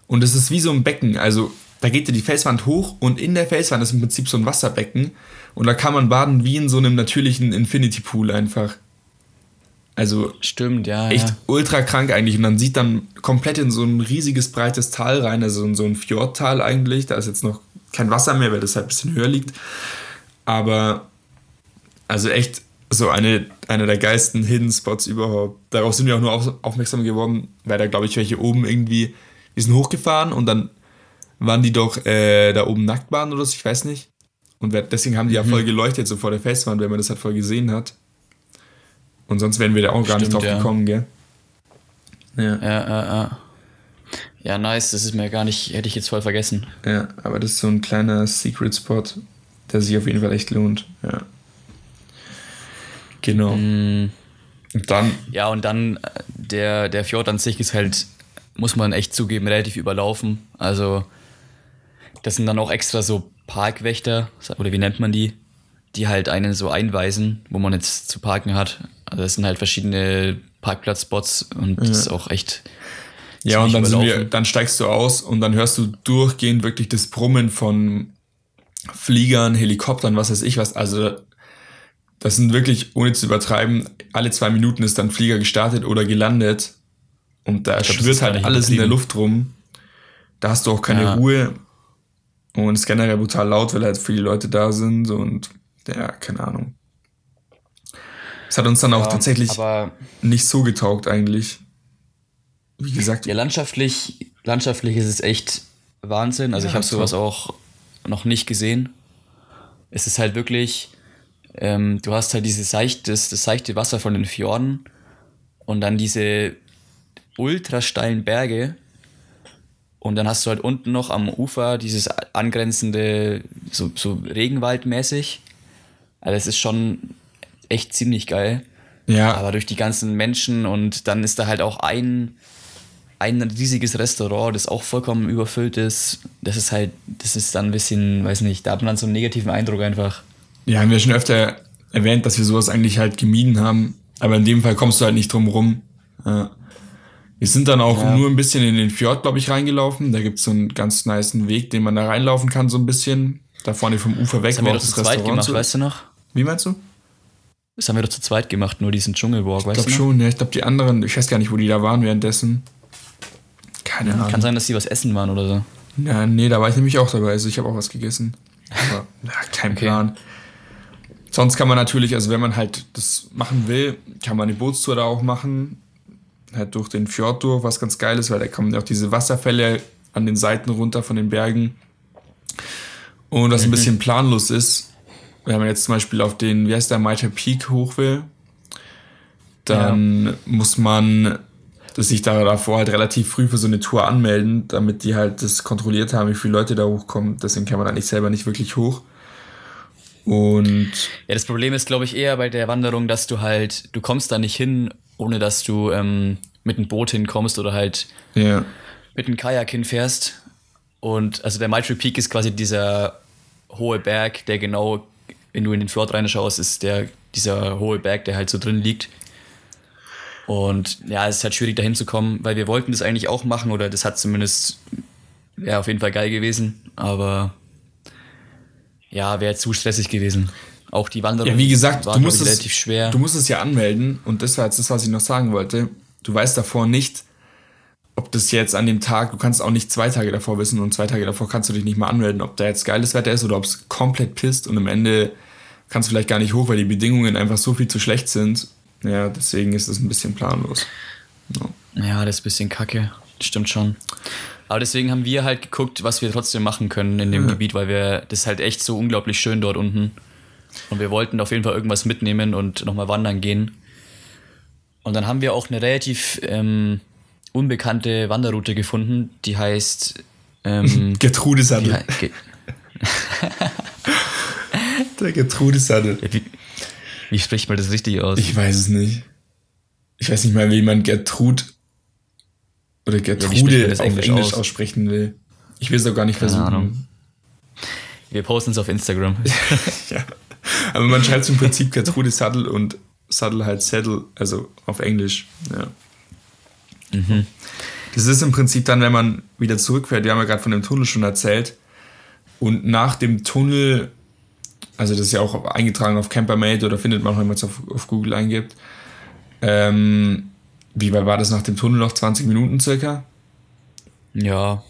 und es ist wie so ein Becken, also da geht ja die Felswand hoch und in der Felswand ist im Prinzip so ein Wasserbecken und da kann man baden wie in so einem natürlichen Infinity Pool einfach. Also Stimmt, ja. echt ja. ultra krank eigentlich. Und dann sieht dann komplett in so ein riesiges, breites Tal rein, also in so ein Fjordtal eigentlich. Da ist jetzt noch kein Wasser mehr, weil das halt ein bisschen höher liegt. Aber also echt so eine, eine der geilsten Hidden Spots überhaupt. Darauf sind wir auch nur auf, aufmerksam geworden, weil da, glaube ich, welche oben irgendwie, die sind hochgefahren und dann waren die doch äh, da oben nackt waren oder so, ich weiß nicht. Und deswegen haben die ja voll geleuchtet, so vor der Felswand, wenn man das halt voll gesehen hat. Und sonst wären wir da auch gar nicht Stimmt, drauf ja. gekommen, gell? Ja, Ja, ja, ja. Ja, nice, das ist mir gar nicht, hätte ich jetzt voll vergessen. ja, aber das ist so ein kleiner Secret Spot, der sich auf jeden Fall echt lohnt. Ja. Genau. Mm, Und dann, Ja, und dann äh, der, der Fjord an sich ist halt, muss man echt zugeben, relativ überlaufen. Also, das sind dann auch extra so Parkwächter, oder wie nennt man die, die halt einen so einweisen, wo man jetzt zu parken hat. Also das sind halt verschiedene Parkplatzspots und das ist auch echt. Ja, und dann, sind wir, dann steigst du aus und dann hörst du durchgehend wirklich das Brummen von Fliegern, Helikoptern, was weiß ich was. Also das sind wirklich, ohne zu übertreiben, alle zwei Minuten ist dann ein Flieger gestartet oder gelandet und da Ich glaub, schwirrt halt alles in der. Luft rum. Da hast du auch keine Ja. Ruhe und es ist generell brutal laut, weil halt viele Leute da sind und ja, keine Ahnung. Es hat uns dann auch Ja, tatsächlich nicht so getaugt eigentlich. Wie gesagt, ja, landschaftlich, landschaftlich ist es echt Wahnsinn. Also Ja, ich habe sowas auch noch nicht gesehen. Es ist halt wirklich, ähm, du hast halt dieses seicht, das, das seichte Wasser von den Fjorden und dann diese ultra steilen Berge. Und dann hast du halt unten noch am Ufer dieses angrenzende, so, so Regenwaldmäßig. Also es ist schon echt ziemlich geil. ja, Aber durch die ganzen Menschen und dann ist da halt auch ein, ein riesiges Restaurant, das auch vollkommen überfüllt ist. Das ist halt, das ist dann ein bisschen, weiß nicht, da hat man dann so einen negativen Eindruck einfach. Ja, haben wir schon öfter erwähnt, dass wir sowas eigentlich halt gemieden haben. Aber in dem Fall kommst du halt nicht drum rum. Ja. Wir sind dann auch Ja. nur ein bisschen in den Fjord, glaube ich, reingelaufen. Da gibt's so einen ganz niceen Weg, den man da reinlaufen kann, so ein bisschen. Da vorne vom Ufer weg Das haben wir doch zu zweit gemacht, so weißt du noch? Wie meinst du? Das haben wir doch zu zweit gemacht, nur diesen Dschungelwalk, Ich weißt glaube du noch? schon, ja. Ich glaube, die anderen, ich weiß gar nicht, wo die da waren währenddessen. Keine Ahnung. Kann sein, dass die was essen waren oder so. Ja, nee, da war ich nämlich auch dabei. Also ich habe auch was gegessen. Aber ja, kein Okay. Plan. Sonst kann man natürlich, also wenn man halt das machen will, kann man eine Bootstour da auch machen. Halt durch den Fjord durch, was ganz geil ist, weil da kommen ja auch diese Wasserfälle an den Seiten runter von den Bergen. Und was ein bisschen planlos ist, wenn man jetzt zum Beispiel auf den, wie heißt der, Mitre Peak hoch will, dann muss man sich da davor halt relativ früh für so eine Tour anmelden, damit die halt das kontrolliert haben, wie viele Leute da hochkommen. Deswegen kann man da nicht selber nicht wirklich hoch. Und Ja, das Problem ist, glaube ich, eher bei der Wanderung, dass du halt, du kommst da nicht hin, ohne dass du ähm, mit einem Boot hinkommst oder halt ja, mit einem Kajak hinfährst. Und also der Mitre Peak ist quasi dieser hohe Berg, der genau, wenn du in den Fjord reinschaust, ist der dieser hohe Berg, der halt so drin liegt. Und ja, es ist halt schwierig dahin zu kommen, weil wir wollten das eigentlich auch machen oder das hat zumindest, wäre auf jeden Fall geil gewesen, aber ja, wäre zu stressig gewesen. Auch die Wanderung ja wie gesagt, war du musst, ich, es, relativ schwer. du musst es ja anmelden. Und das war jetzt das, was ich noch sagen wollte. Du weißt davor nicht, ob das jetzt an dem Tag, du kannst auch nicht zwei Tage davor wissen und zwei Tage davor kannst du dich nicht mal anmelden, ob da jetzt geiles Wetter ist oder ob es komplett pisst und am Ende kannst du vielleicht gar nicht hoch, weil die Bedingungen einfach so viel zu schlecht sind. Ja, deswegen ist es ein bisschen planlos. Ja, das ist ein bisschen kacke. Stimmt schon. Aber deswegen haben wir halt geguckt, was wir trotzdem machen können in dem Gebiet, weil wir, das ist halt echt so unglaublich schön dort unten. Und wir wollten auf jeden Fall irgendwas mitnehmen und nochmal wandern gehen. Und dann haben wir auch eine relativ ähm, unbekannte Wanderroute gefunden, die heißt. Ähm, Gertrude Sattel. ge- Der Gertrude Sattel. wie, wie spricht man das richtig aus? Ich weiß es nicht. Ich weiß nicht mal, wie man Gertrud oder Gertrude das auf Englisch Englisch aus? aussprechen will. Ich will es auch gar nicht Keine versuchen. Ahnung. Wir posten es auf Instagram. Ja. Aber man schreibt im Prinzip Gertrude Sattel und Sattel halt Saddle, also auf Englisch. Ja. Mhm. Das ist im Prinzip dann, wenn man wieder zurückfährt, wir haben ja gerade von dem Tunnel schon erzählt, und nach dem Tunnel, also das ist ja auch eingetragen auf Campermate oder findet man auch, wenn man es auf, auf Google eingibt, ähm, wie weit war das nach dem Tunnel noch? 20 Minuten circa? Ja,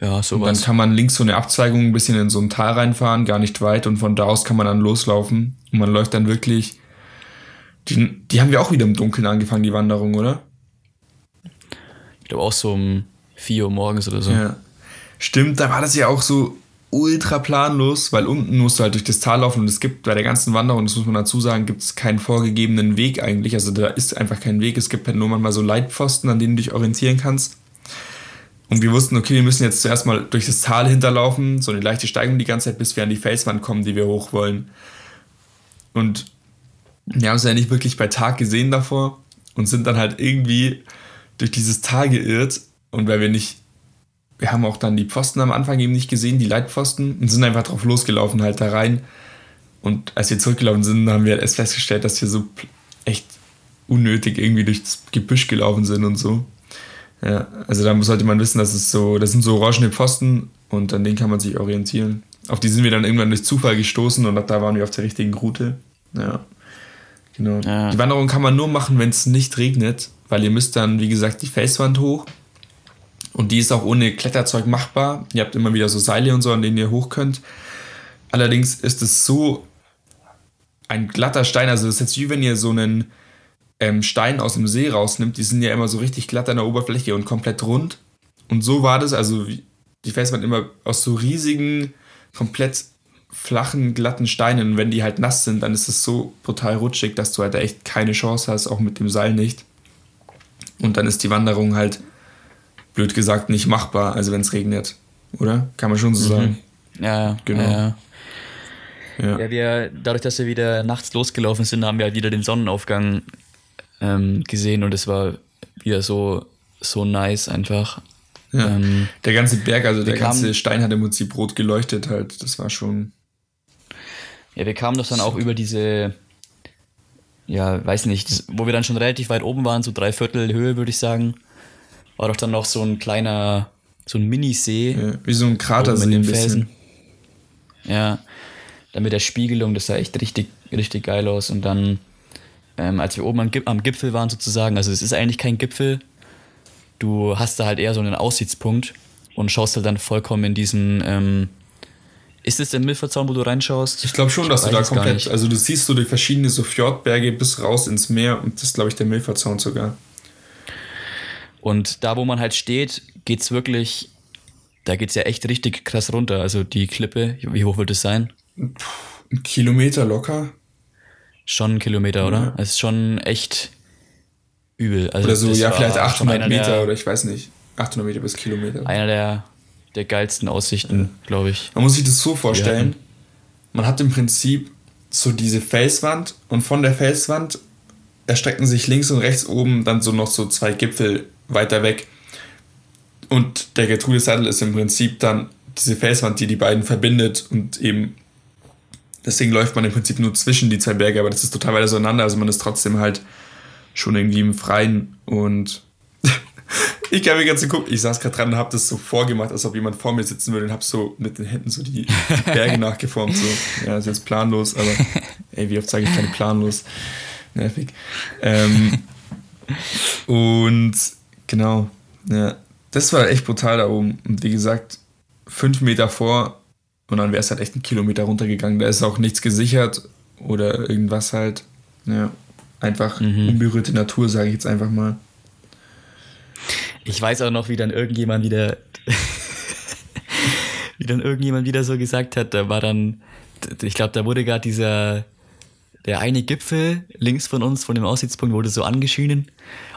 ja, Und dann sowas. kann man links so eine Abzweigung ein bisschen in so ein Tal reinfahren, gar nicht weit. Und von da aus kann man dann loslaufen. Und man läuft dann wirklich. Die, die haben wir auch wieder im Dunkeln angefangen, die Wanderung, oder? Ich glaube auch so um 4 Uhr morgens oder so. Ja. Stimmt, da war das ja auch so ultra planlos, weil unten musst du halt durch das Tal laufen und es gibt bei der ganzen Wanderung, das muss man dazu sagen, gibt es keinen vorgegebenen Weg eigentlich. Also da ist einfach kein Weg. Es gibt halt nur manchmal so Leitpfosten, an denen du dich orientieren kannst. Und wir wussten, okay, wir müssen jetzt zuerst mal durch das Tal hinterlaufen, so eine leichte Steigung die ganze Zeit, bis wir an die Felswand kommen, die wir hoch wollen. Und wir haben es ja nicht wirklich bei Tag gesehen davor und sind dann halt irgendwie durch dieses Tal geirrt. Und weil wir nicht, wir haben auch dann die Pfosten am Anfang eben nicht gesehen, die Leitpfosten, und sind einfach drauf losgelaufen, halt da rein. Und als wir zurückgelaufen sind, haben wir erst festgestellt, dass wir so echt unnötig irgendwie durchs Gebüsch gelaufen sind und so. Ja, also da sollte man wissen, dass es so, das sind so orangene Pfosten und an denen kann man sich orientieren. Auf die sind wir dann irgendwann durch Zufall gestoßen und ab da waren wir auf der richtigen Route. Ja, genau. Ja. Die Wanderung kann man nur machen, wenn es nicht regnet, weil ihr müsst dann, wie gesagt, die Felswand hoch. Und die ist auch ohne Kletterzeug machbar. Ihr habt immer wieder so Seile und so, an denen ihr hoch könnt. Allerdings ist es so ein glatter Stein, also das ist jetzt wie wenn ihr so einen ähm, Stein aus dem See rausnimmt, die sind ja immer so richtig glatt an der Oberfläche und komplett rund. Und so war das, also die Felswand immer aus so riesigen, komplett flachen, glatten Steinen. Und wenn die halt nass sind, dann ist es so brutal rutschig, dass du halt echt keine Chance hast, auch mit dem Seil nicht. Und dann ist die Wanderung halt, blöd gesagt, nicht machbar, also wenn es regnet. Oder? Kann man schon so mhm. sagen. Ja, genau. Ja. Ja. ja, wir, dadurch, dass wir wieder nachts losgelaufen sind, haben wir halt wieder den Sonnenaufgang ähm, gesehen und es war wieder so, so nice einfach. Ja. Ähm, der ganze Berg, also der ganze Stein hat im Prinzip rot geleuchtet halt. Das war schon. Ja, wir kamen doch dann auch über diese, ja, weiß nicht, wo wir dann schon relativ weit oben waren, so drei Viertel Höhe, würde ich sagen, war doch dann noch so ein kleiner, so ein Minisee. Ja, wie so ein Kratersee in den Felsen. Ja, dann mit der Spiegelung, das sah echt richtig, richtig geil aus. Und dann ähm, als wir oben am, am Gipfel waren sozusagen, also es ist eigentlich kein Gipfel, du hast da halt eher so einen Aussichtspunkt und schaust halt dann vollkommen in diesen, ähm, ist es der Milferzaun, wo du reinschaust? Ich glaube schon, ich dass du da komplett, also du siehst so die verschiedenen so Fjordberge bis raus ins Meer und das ist glaube ich der Milferzaun sogar. Und da, wo man halt steht, geht es wirklich, da geht es ja echt richtig krass runter. Also die Klippe, wie hoch wird es sein? Ein Kilometer locker. Schon ein Kilometer, oder? Ja. Es ist schon echt übel. Also oder so, ja, vielleicht 800 Meter der, oder ich weiß nicht. 800 Meter bis Kilometer. Einer der, der geilsten Aussichten, ja. glaube ich. Man muss sich das so vorstellen. Man hat im Prinzip so diese Felswand und von der Felswand erstrecken sich links und rechts oben dann so noch so zwei Gipfel weiter weg. Und der Gertrude Sattel ist im Prinzip dann diese Felswand, die die beiden verbindet und eben Deswegen läuft man im Prinzip nur zwischen die zwei Berge, aber das ist total weit auseinander. Also man ist trotzdem halt schon irgendwie im Freien. Und ich kann mir ganz so gucken, ich saß gerade dran und habe das so vorgemacht, als ob jemand vor mir sitzen würde und habe so mit den Händen so die, die Berge nachgeformt. So. Ja, ist jetzt planlos, aber ey, wie oft sage ich keine planlos? Nervig. Ähm, und genau, ja, das war echt brutal da oben. Und wie gesagt, fünf Meter vor und dann wäre es halt echt einen Kilometer runtergegangen. Da ist auch nichts gesichert oder irgendwas halt. Ja, einfach mhm. unberührte Natur, sage ich jetzt einfach mal. Ich weiß auch noch, wie dann irgendjemand wieder, wie dann irgendjemand wieder so gesagt hat, da war dann, ich glaube, da wurde gerade dieser, der eine Gipfel links von uns, von dem Aussichtspunkt, wurde so angeschienen.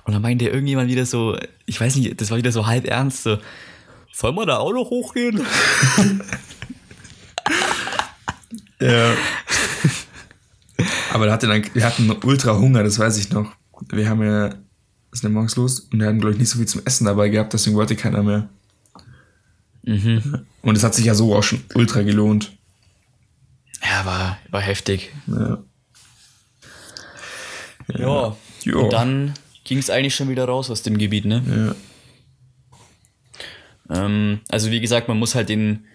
Und dann meinte irgendjemand wieder so, ich weiß nicht, das war wieder so halb ernst, so, soll man da auch noch hochgehen? Ja. Aber da hatte dann, wir hatten ultra Hunger, das weiß ich noch. Wir haben ja, sind ja morgens los und wir hatten, glaube ich, nicht so viel zum Essen dabei gehabt, deswegen wollte keiner mehr. Mhm. Und es hat sich ja so auch schon ultra gelohnt. Ja, war, war heftig. Ja. Ja. ja. Und dann ging es eigentlich schon wieder raus aus dem Gebiet, ne? Ja. Ähm, also wie gesagt, man muss halt den,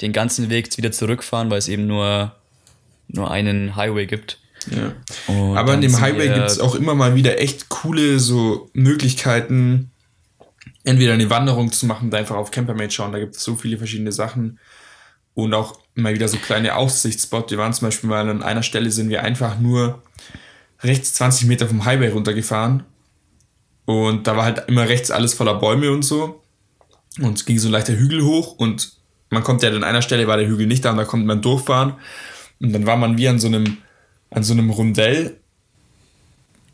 den ganzen Weg wieder zurückfahren, weil es eben nur, nur einen Highway gibt. Ja. Aber an dem Highway gibt es auch immer mal wieder echt coole so Möglichkeiten, entweder eine Wanderung zu machen oder einfach auf Campermate schauen. Da gibt es so viele verschiedene Sachen. Und auch immer wieder so kleine Aussichtsspots. Wir waren zum Beispiel mal an einer Stelle, sind wir einfach nur rechts 20 Meter vom Highway runtergefahren. Und da war halt immer rechts alles voller Bäume und so. Und es ging so ein leichter Hügel hoch und man kommt ja an einer Stelle, war der Hügel nicht da und da konnte man durchfahren. Und dann war man wie an so einem, an so einem Rundell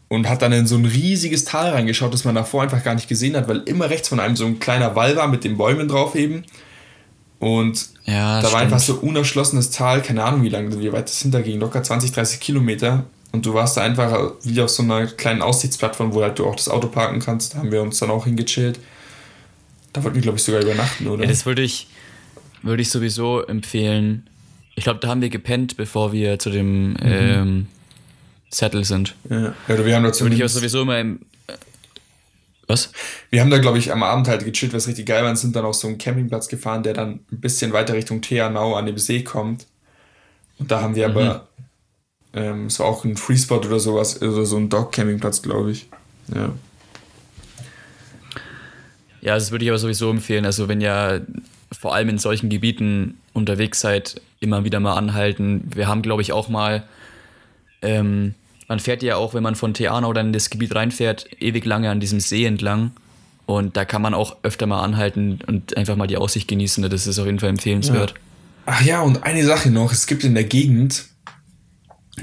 und hat dann in so ein riesiges Tal reingeschaut, das man davor einfach gar nicht gesehen hat, weil immer rechts von einem so ein kleiner Wall war mit den Bäumen drauf eben. Und ja, da stimmt. war einfach so unerschlossenes Tal, keine Ahnung wie lange, wie weit das hinterging, locker 20, 30 Kilometer. Und du warst da einfach wie auf so einer kleinen Aussichtsplattform, wo halt du auch das Auto parken kannst. Da haben wir uns dann auch hingechillt. Da wollten wir, glaube ich, sogar übernachten, oder? Ja, das würde ich, würde ich sowieso empfehlen. Ich glaube, da haben wir gepennt, bevor wir zu dem, mhm. ähm, Settle sind. Ja, ja wir haben da Würde ich auch sowieso immer im. äh, Was? Wir haben da, glaube ich, am Abend halt gechillt, was richtig geil war, und sind dann auf so einen Campingplatz gefahren, der dann ein bisschen weiter Richtung Teanau an dem See kommt. Und da haben wir aber, ähm, es war auch ein Freespot oder sowas, oder so ein Dog-Campingplatz, glaube ich. Ja. Ja, das würde ich aber sowieso empfehlen. Also, wenn ihr vor allem in solchen Gebieten unterwegs seid, immer wieder mal anhalten. Wir haben, glaube ich, auch mal. Ähm, man fährt ja auch, wenn man von Teanau dann in das Gebiet reinfährt, ewig lange an diesem See entlang. Und da kann man auch öfter mal anhalten und einfach mal die Aussicht genießen. Das ist auf jeden Fall empfehlenswert. Ach ja, und eine Sache noch, es gibt in der Gegend,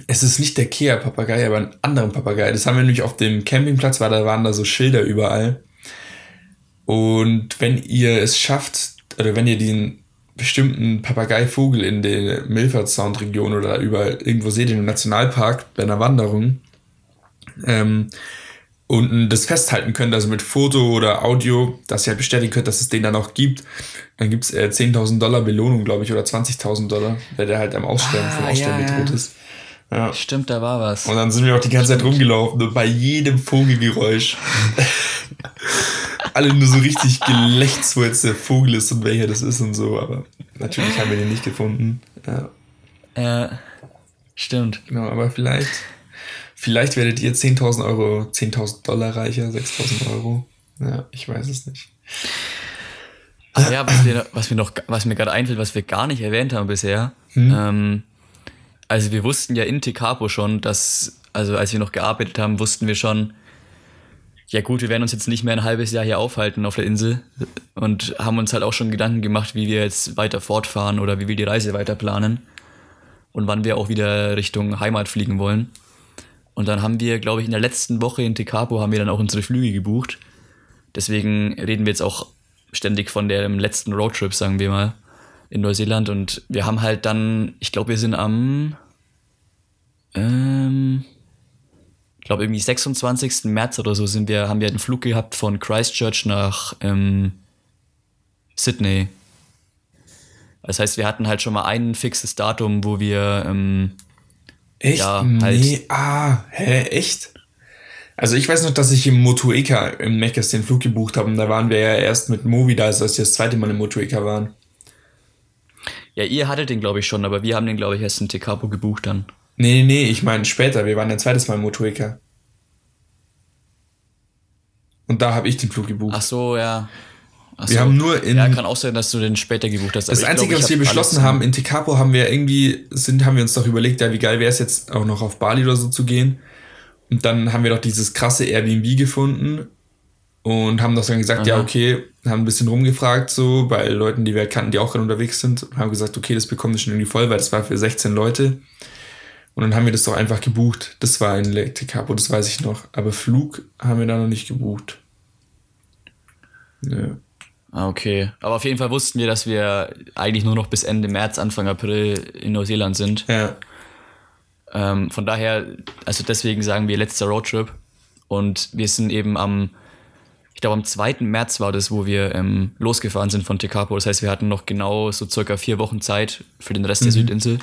es ist nicht der Kea-Papagei, aber einen anderen Papagei. Das haben wir nämlich auf dem Campingplatz, weil da waren da so Schilder überall. Und wenn ihr es schafft, oder wenn ihr den bestimmten Papageivogel in der Milford Sound Region oder überall irgendwo seht, im Nationalpark bei einer Wanderung, ähm, und das festhalten könnt, also mit Foto oder Audio, dass ihr halt bestätigen könnt, dass es den dann auch gibt, dann gibt's äh, 10.000 Dollar Belohnung, glaube ich, oder 20.000 Dollar, weil der halt am Aussterben, Ah, vom Aussterben ja, ja. bedroht ist. Ja. Stimmt, da war was. Und dann sind wir auch die ganze Zeit rumgelaufen und bei jedem Vogelgeräusch alle nur so richtig gelächzt, wo jetzt der Vogel ist und welcher das ist und so, aber natürlich haben wir den nicht gefunden. Ja, Ja, stimmt. genau, aber vielleicht, vielleicht werdet ihr 10.000 Euro, 10.000 Dollar reicher, 6.000 Euro. Ja, ich weiß es nicht. Ah ja, was, wir, was, wir noch, was mir gerade einfällt, was wir gar nicht erwähnt haben bisher. Ähm, also wir wussten ja in Tekapo schon, dass, also als wir noch gearbeitet haben, wussten wir schon, ja gut, wir werden uns jetzt nicht mehr ein halbes Jahr hier aufhalten auf der Insel und haben uns halt auch schon Gedanken gemacht, wie wir jetzt weiter fortfahren oder wie wir die Reise weiter planen und wann wir auch wieder Richtung Heimat fliegen wollen. Und dann haben wir, glaube ich, in der letzten Woche in Tekapo haben wir dann auch unsere Flüge gebucht. Deswegen reden wir jetzt auch ständig von dem letzten Roadtrip, sagen wir mal, in Neuseeland. Und wir haben halt dann, ich glaube, wir sind am, ähm, ich glaube, irgendwie 26. März oder so sind wir, haben wir einen Flug gehabt von Christchurch nach ähm, Sydney. Das heißt, wir hatten halt schon mal ein fixes Datum, wo wir, ähm, Echt? Ja, halt. Nee, ah, hä, echt? Also ich weiß noch, dass ich im Motueka im Meckers den Flug gebucht habe und da waren wir ja erst mit Movi da, als wir das zweite Mal im Motueka waren. Ja, ihr hattet den, glaube ich, schon, aber wir haben den, glaube ich, erst in Tekapo gebucht dann. Nee, nee, ich meine später, wir waren ein zweites Mal im Motueka. Und da habe ich den Flug gebucht. Ach so, ja. Ach Wir haben nur in- Ja, kann auch sein, dass du den später gebucht hast. Das Einzige, glaub, was wir hab beschlossen haben, in Tekapo haben wir irgendwie, sind, haben wir uns doch überlegt, ja, wie geil wäre es jetzt auch noch auf Bali oder so zu gehen. Und dann haben wir doch dieses krasse Airbnb gefunden und haben doch dann gesagt, ja, Aha. okay, haben ein bisschen rumgefragt so bei Leuten, die wir kannten, die auch gerade unterwegs sind und haben gesagt, okay, das bekommen wir schon irgendwie voll, weil das war für 16 Leute. Und dann haben wir das doch einfach gebucht. Das war in Le- Tekapo, das weiß ich noch. Aber Flug haben wir da noch nicht gebucht. Ja. Ah, okay. Aber auf jeden Fall wussten wir, dass wir eigentlich nur noch bis Ende März, Anfang April in Neuseeland sind. Ja. Ähm, von daher, also deswegen sagen wir letzter Roadtrip. Und wir sind eben am, ich glaube am 2. März war das, wo wir ähm, losgefahren sind von Tekapo. Das heißt, wir hatten noch genau so circa vier Wochen Zeit für den Rest der Südinsel.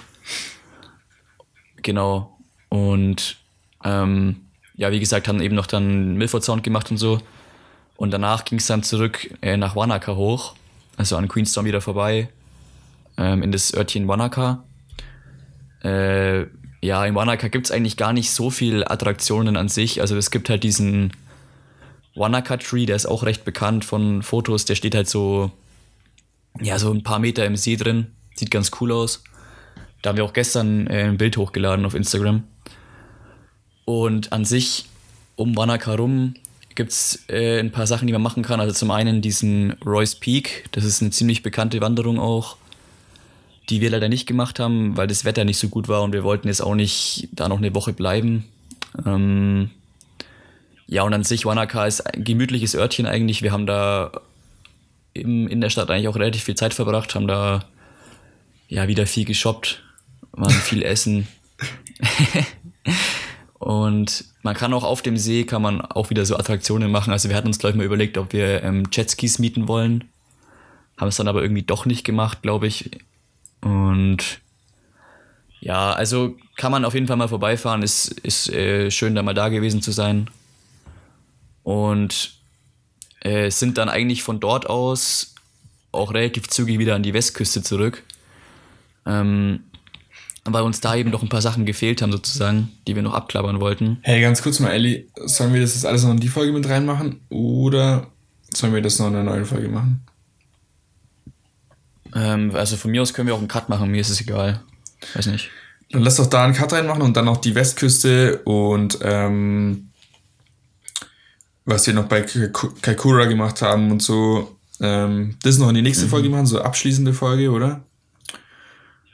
Genau. Und ähm, ja, wie gesagt, haben eben noch dann Milford Sound gemacht und so. Und danach ging es dann zurück äh, nach Wanaka hoch, also an Queenstown wieder vorbei, ähm, in das Örtchen Wanaka. Äh, ja, in Wanaka gibt es eigentlich gar nicht so viel Attraktionen an sich. Also es gibt halt diesen Wanaka Tree, der ist auch recht bekannt von Fotos. Der steht halt so, ja, so ein paar Meter im See drin. Sieht ganz cool aus. Da haben wir auch gestern äh, ein Bild hochgeladen auf Instagram. Und an sich um Wanaka rum gibt es äh, ein paar Sachen, die man machen kann. Also zum einen diesen Royce Peak, das ist eine ziemlich bekannte Wanderung auch, die wir leider nicht gemacht haben, weil das Wetter nicht so gut war und wir wollten jetzt auch nicht da noch eine Woche bleiben. Ähm, ja, und an sich Wanaka ist ein gemütliches Örtchen eigentlich. Wir haben da im, in der Stadt eigentlich auch relativ viel Zeit verbracht, haben da ja wieder viel geshoppt, waren viel essen. Und man kann auch auf dem See, kann man auch wieder so Attraktionen machen. Also wir hatten uns, glaube ich, mal überlegt, ob wir ähm, Jetskis mieten wollen. Haben es dann aber irgendwie doch nicht gemacht, glaube ich. Und Ja, also kann man auf jeden Fall mal vorbeifahren. Ist, ist äh, schön, da mal da gewesen zu sein. Und äh, sind dann eigentlich von dort aus auch relativ zügig wieder an die Westküste zurück. Ähm, weil uns da eben noch ein paar Sachen gefehlt haben, sozusagen, die wir noch abklappern wollten. Hey, ganz kurz mal, Ellie, sollen wir das jetzt alles noch in die Folge mit reinmachen oder sollen wir das noch in einer neuen Folge machen? Ähm, also von mir aus können wir auch einen Cut machen, mir ist es egal. Weiß nicht. Dann lass doch da einen Cut reinmachen und dann noch die Westküste und ähm, was wir noch bei Kaikura gemacht haben und so. Ähm, das noch in die nächste mhm. Folge machen, so abschließende Folge, oder?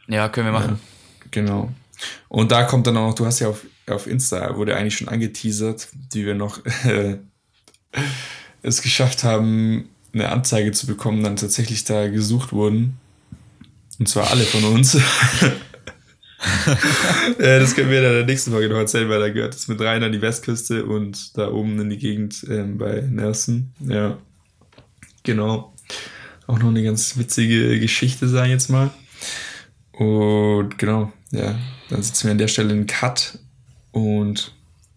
Ja, können wir machen. Ja, genau. Und da kommt dann auch noch, du hast ja auf, auf Insta, wurde eigentlich schon angeteasert, wie wir noch äh, es geschafft haben, eine Anzeige zu bekommen, dann tatsächlich da gesucht wurden. Und zwar alle von uns. ja, das können wir dann in der nächsten Folge noch erzählen, weil da gehört es mit rein an die Westküste und da oben in die Gegend ähm, bei Nelson. Ja, genau. Auch noch eine ganz witzige Geschichte, sage ich jetzt mal. Und genau, ja, dann sitzen wir an der Stelle in Cut und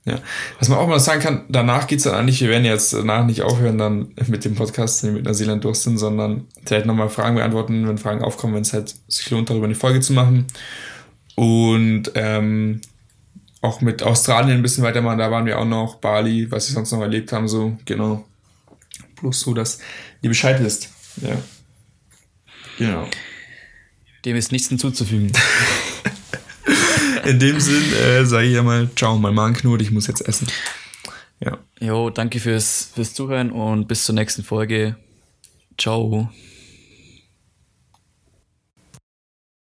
ja. Was man auch mal sagen kann, danach geht es dann eigentlich, wir werden jetzt danach nicht aufhören dann mit dem Podcast, den wir mit Neuseeland durch sind, sondern vielleicht nochmal Fragen beantworten, wenn Fragen aufkommen, wenn es halt sich lohnt, darüber eine Folge zu machen. Und ähm, auch mit Australien ein bisschen weitermachen, da waren wir auch noch, Bali, was wir sonst noch erlebt haben, so, genau. Bloß so, dass ihr Bescheid wisst. Ja. Genau. Dem ist nichts hinzuzufügen. In dem Sinn äh, sage ich ja mal, ciao, mein Magen knurrt, ich muss jetzt essen. Ja. Jo, danke fürs, fürs Zuhören und bis zur nächsten Folge. Ciao.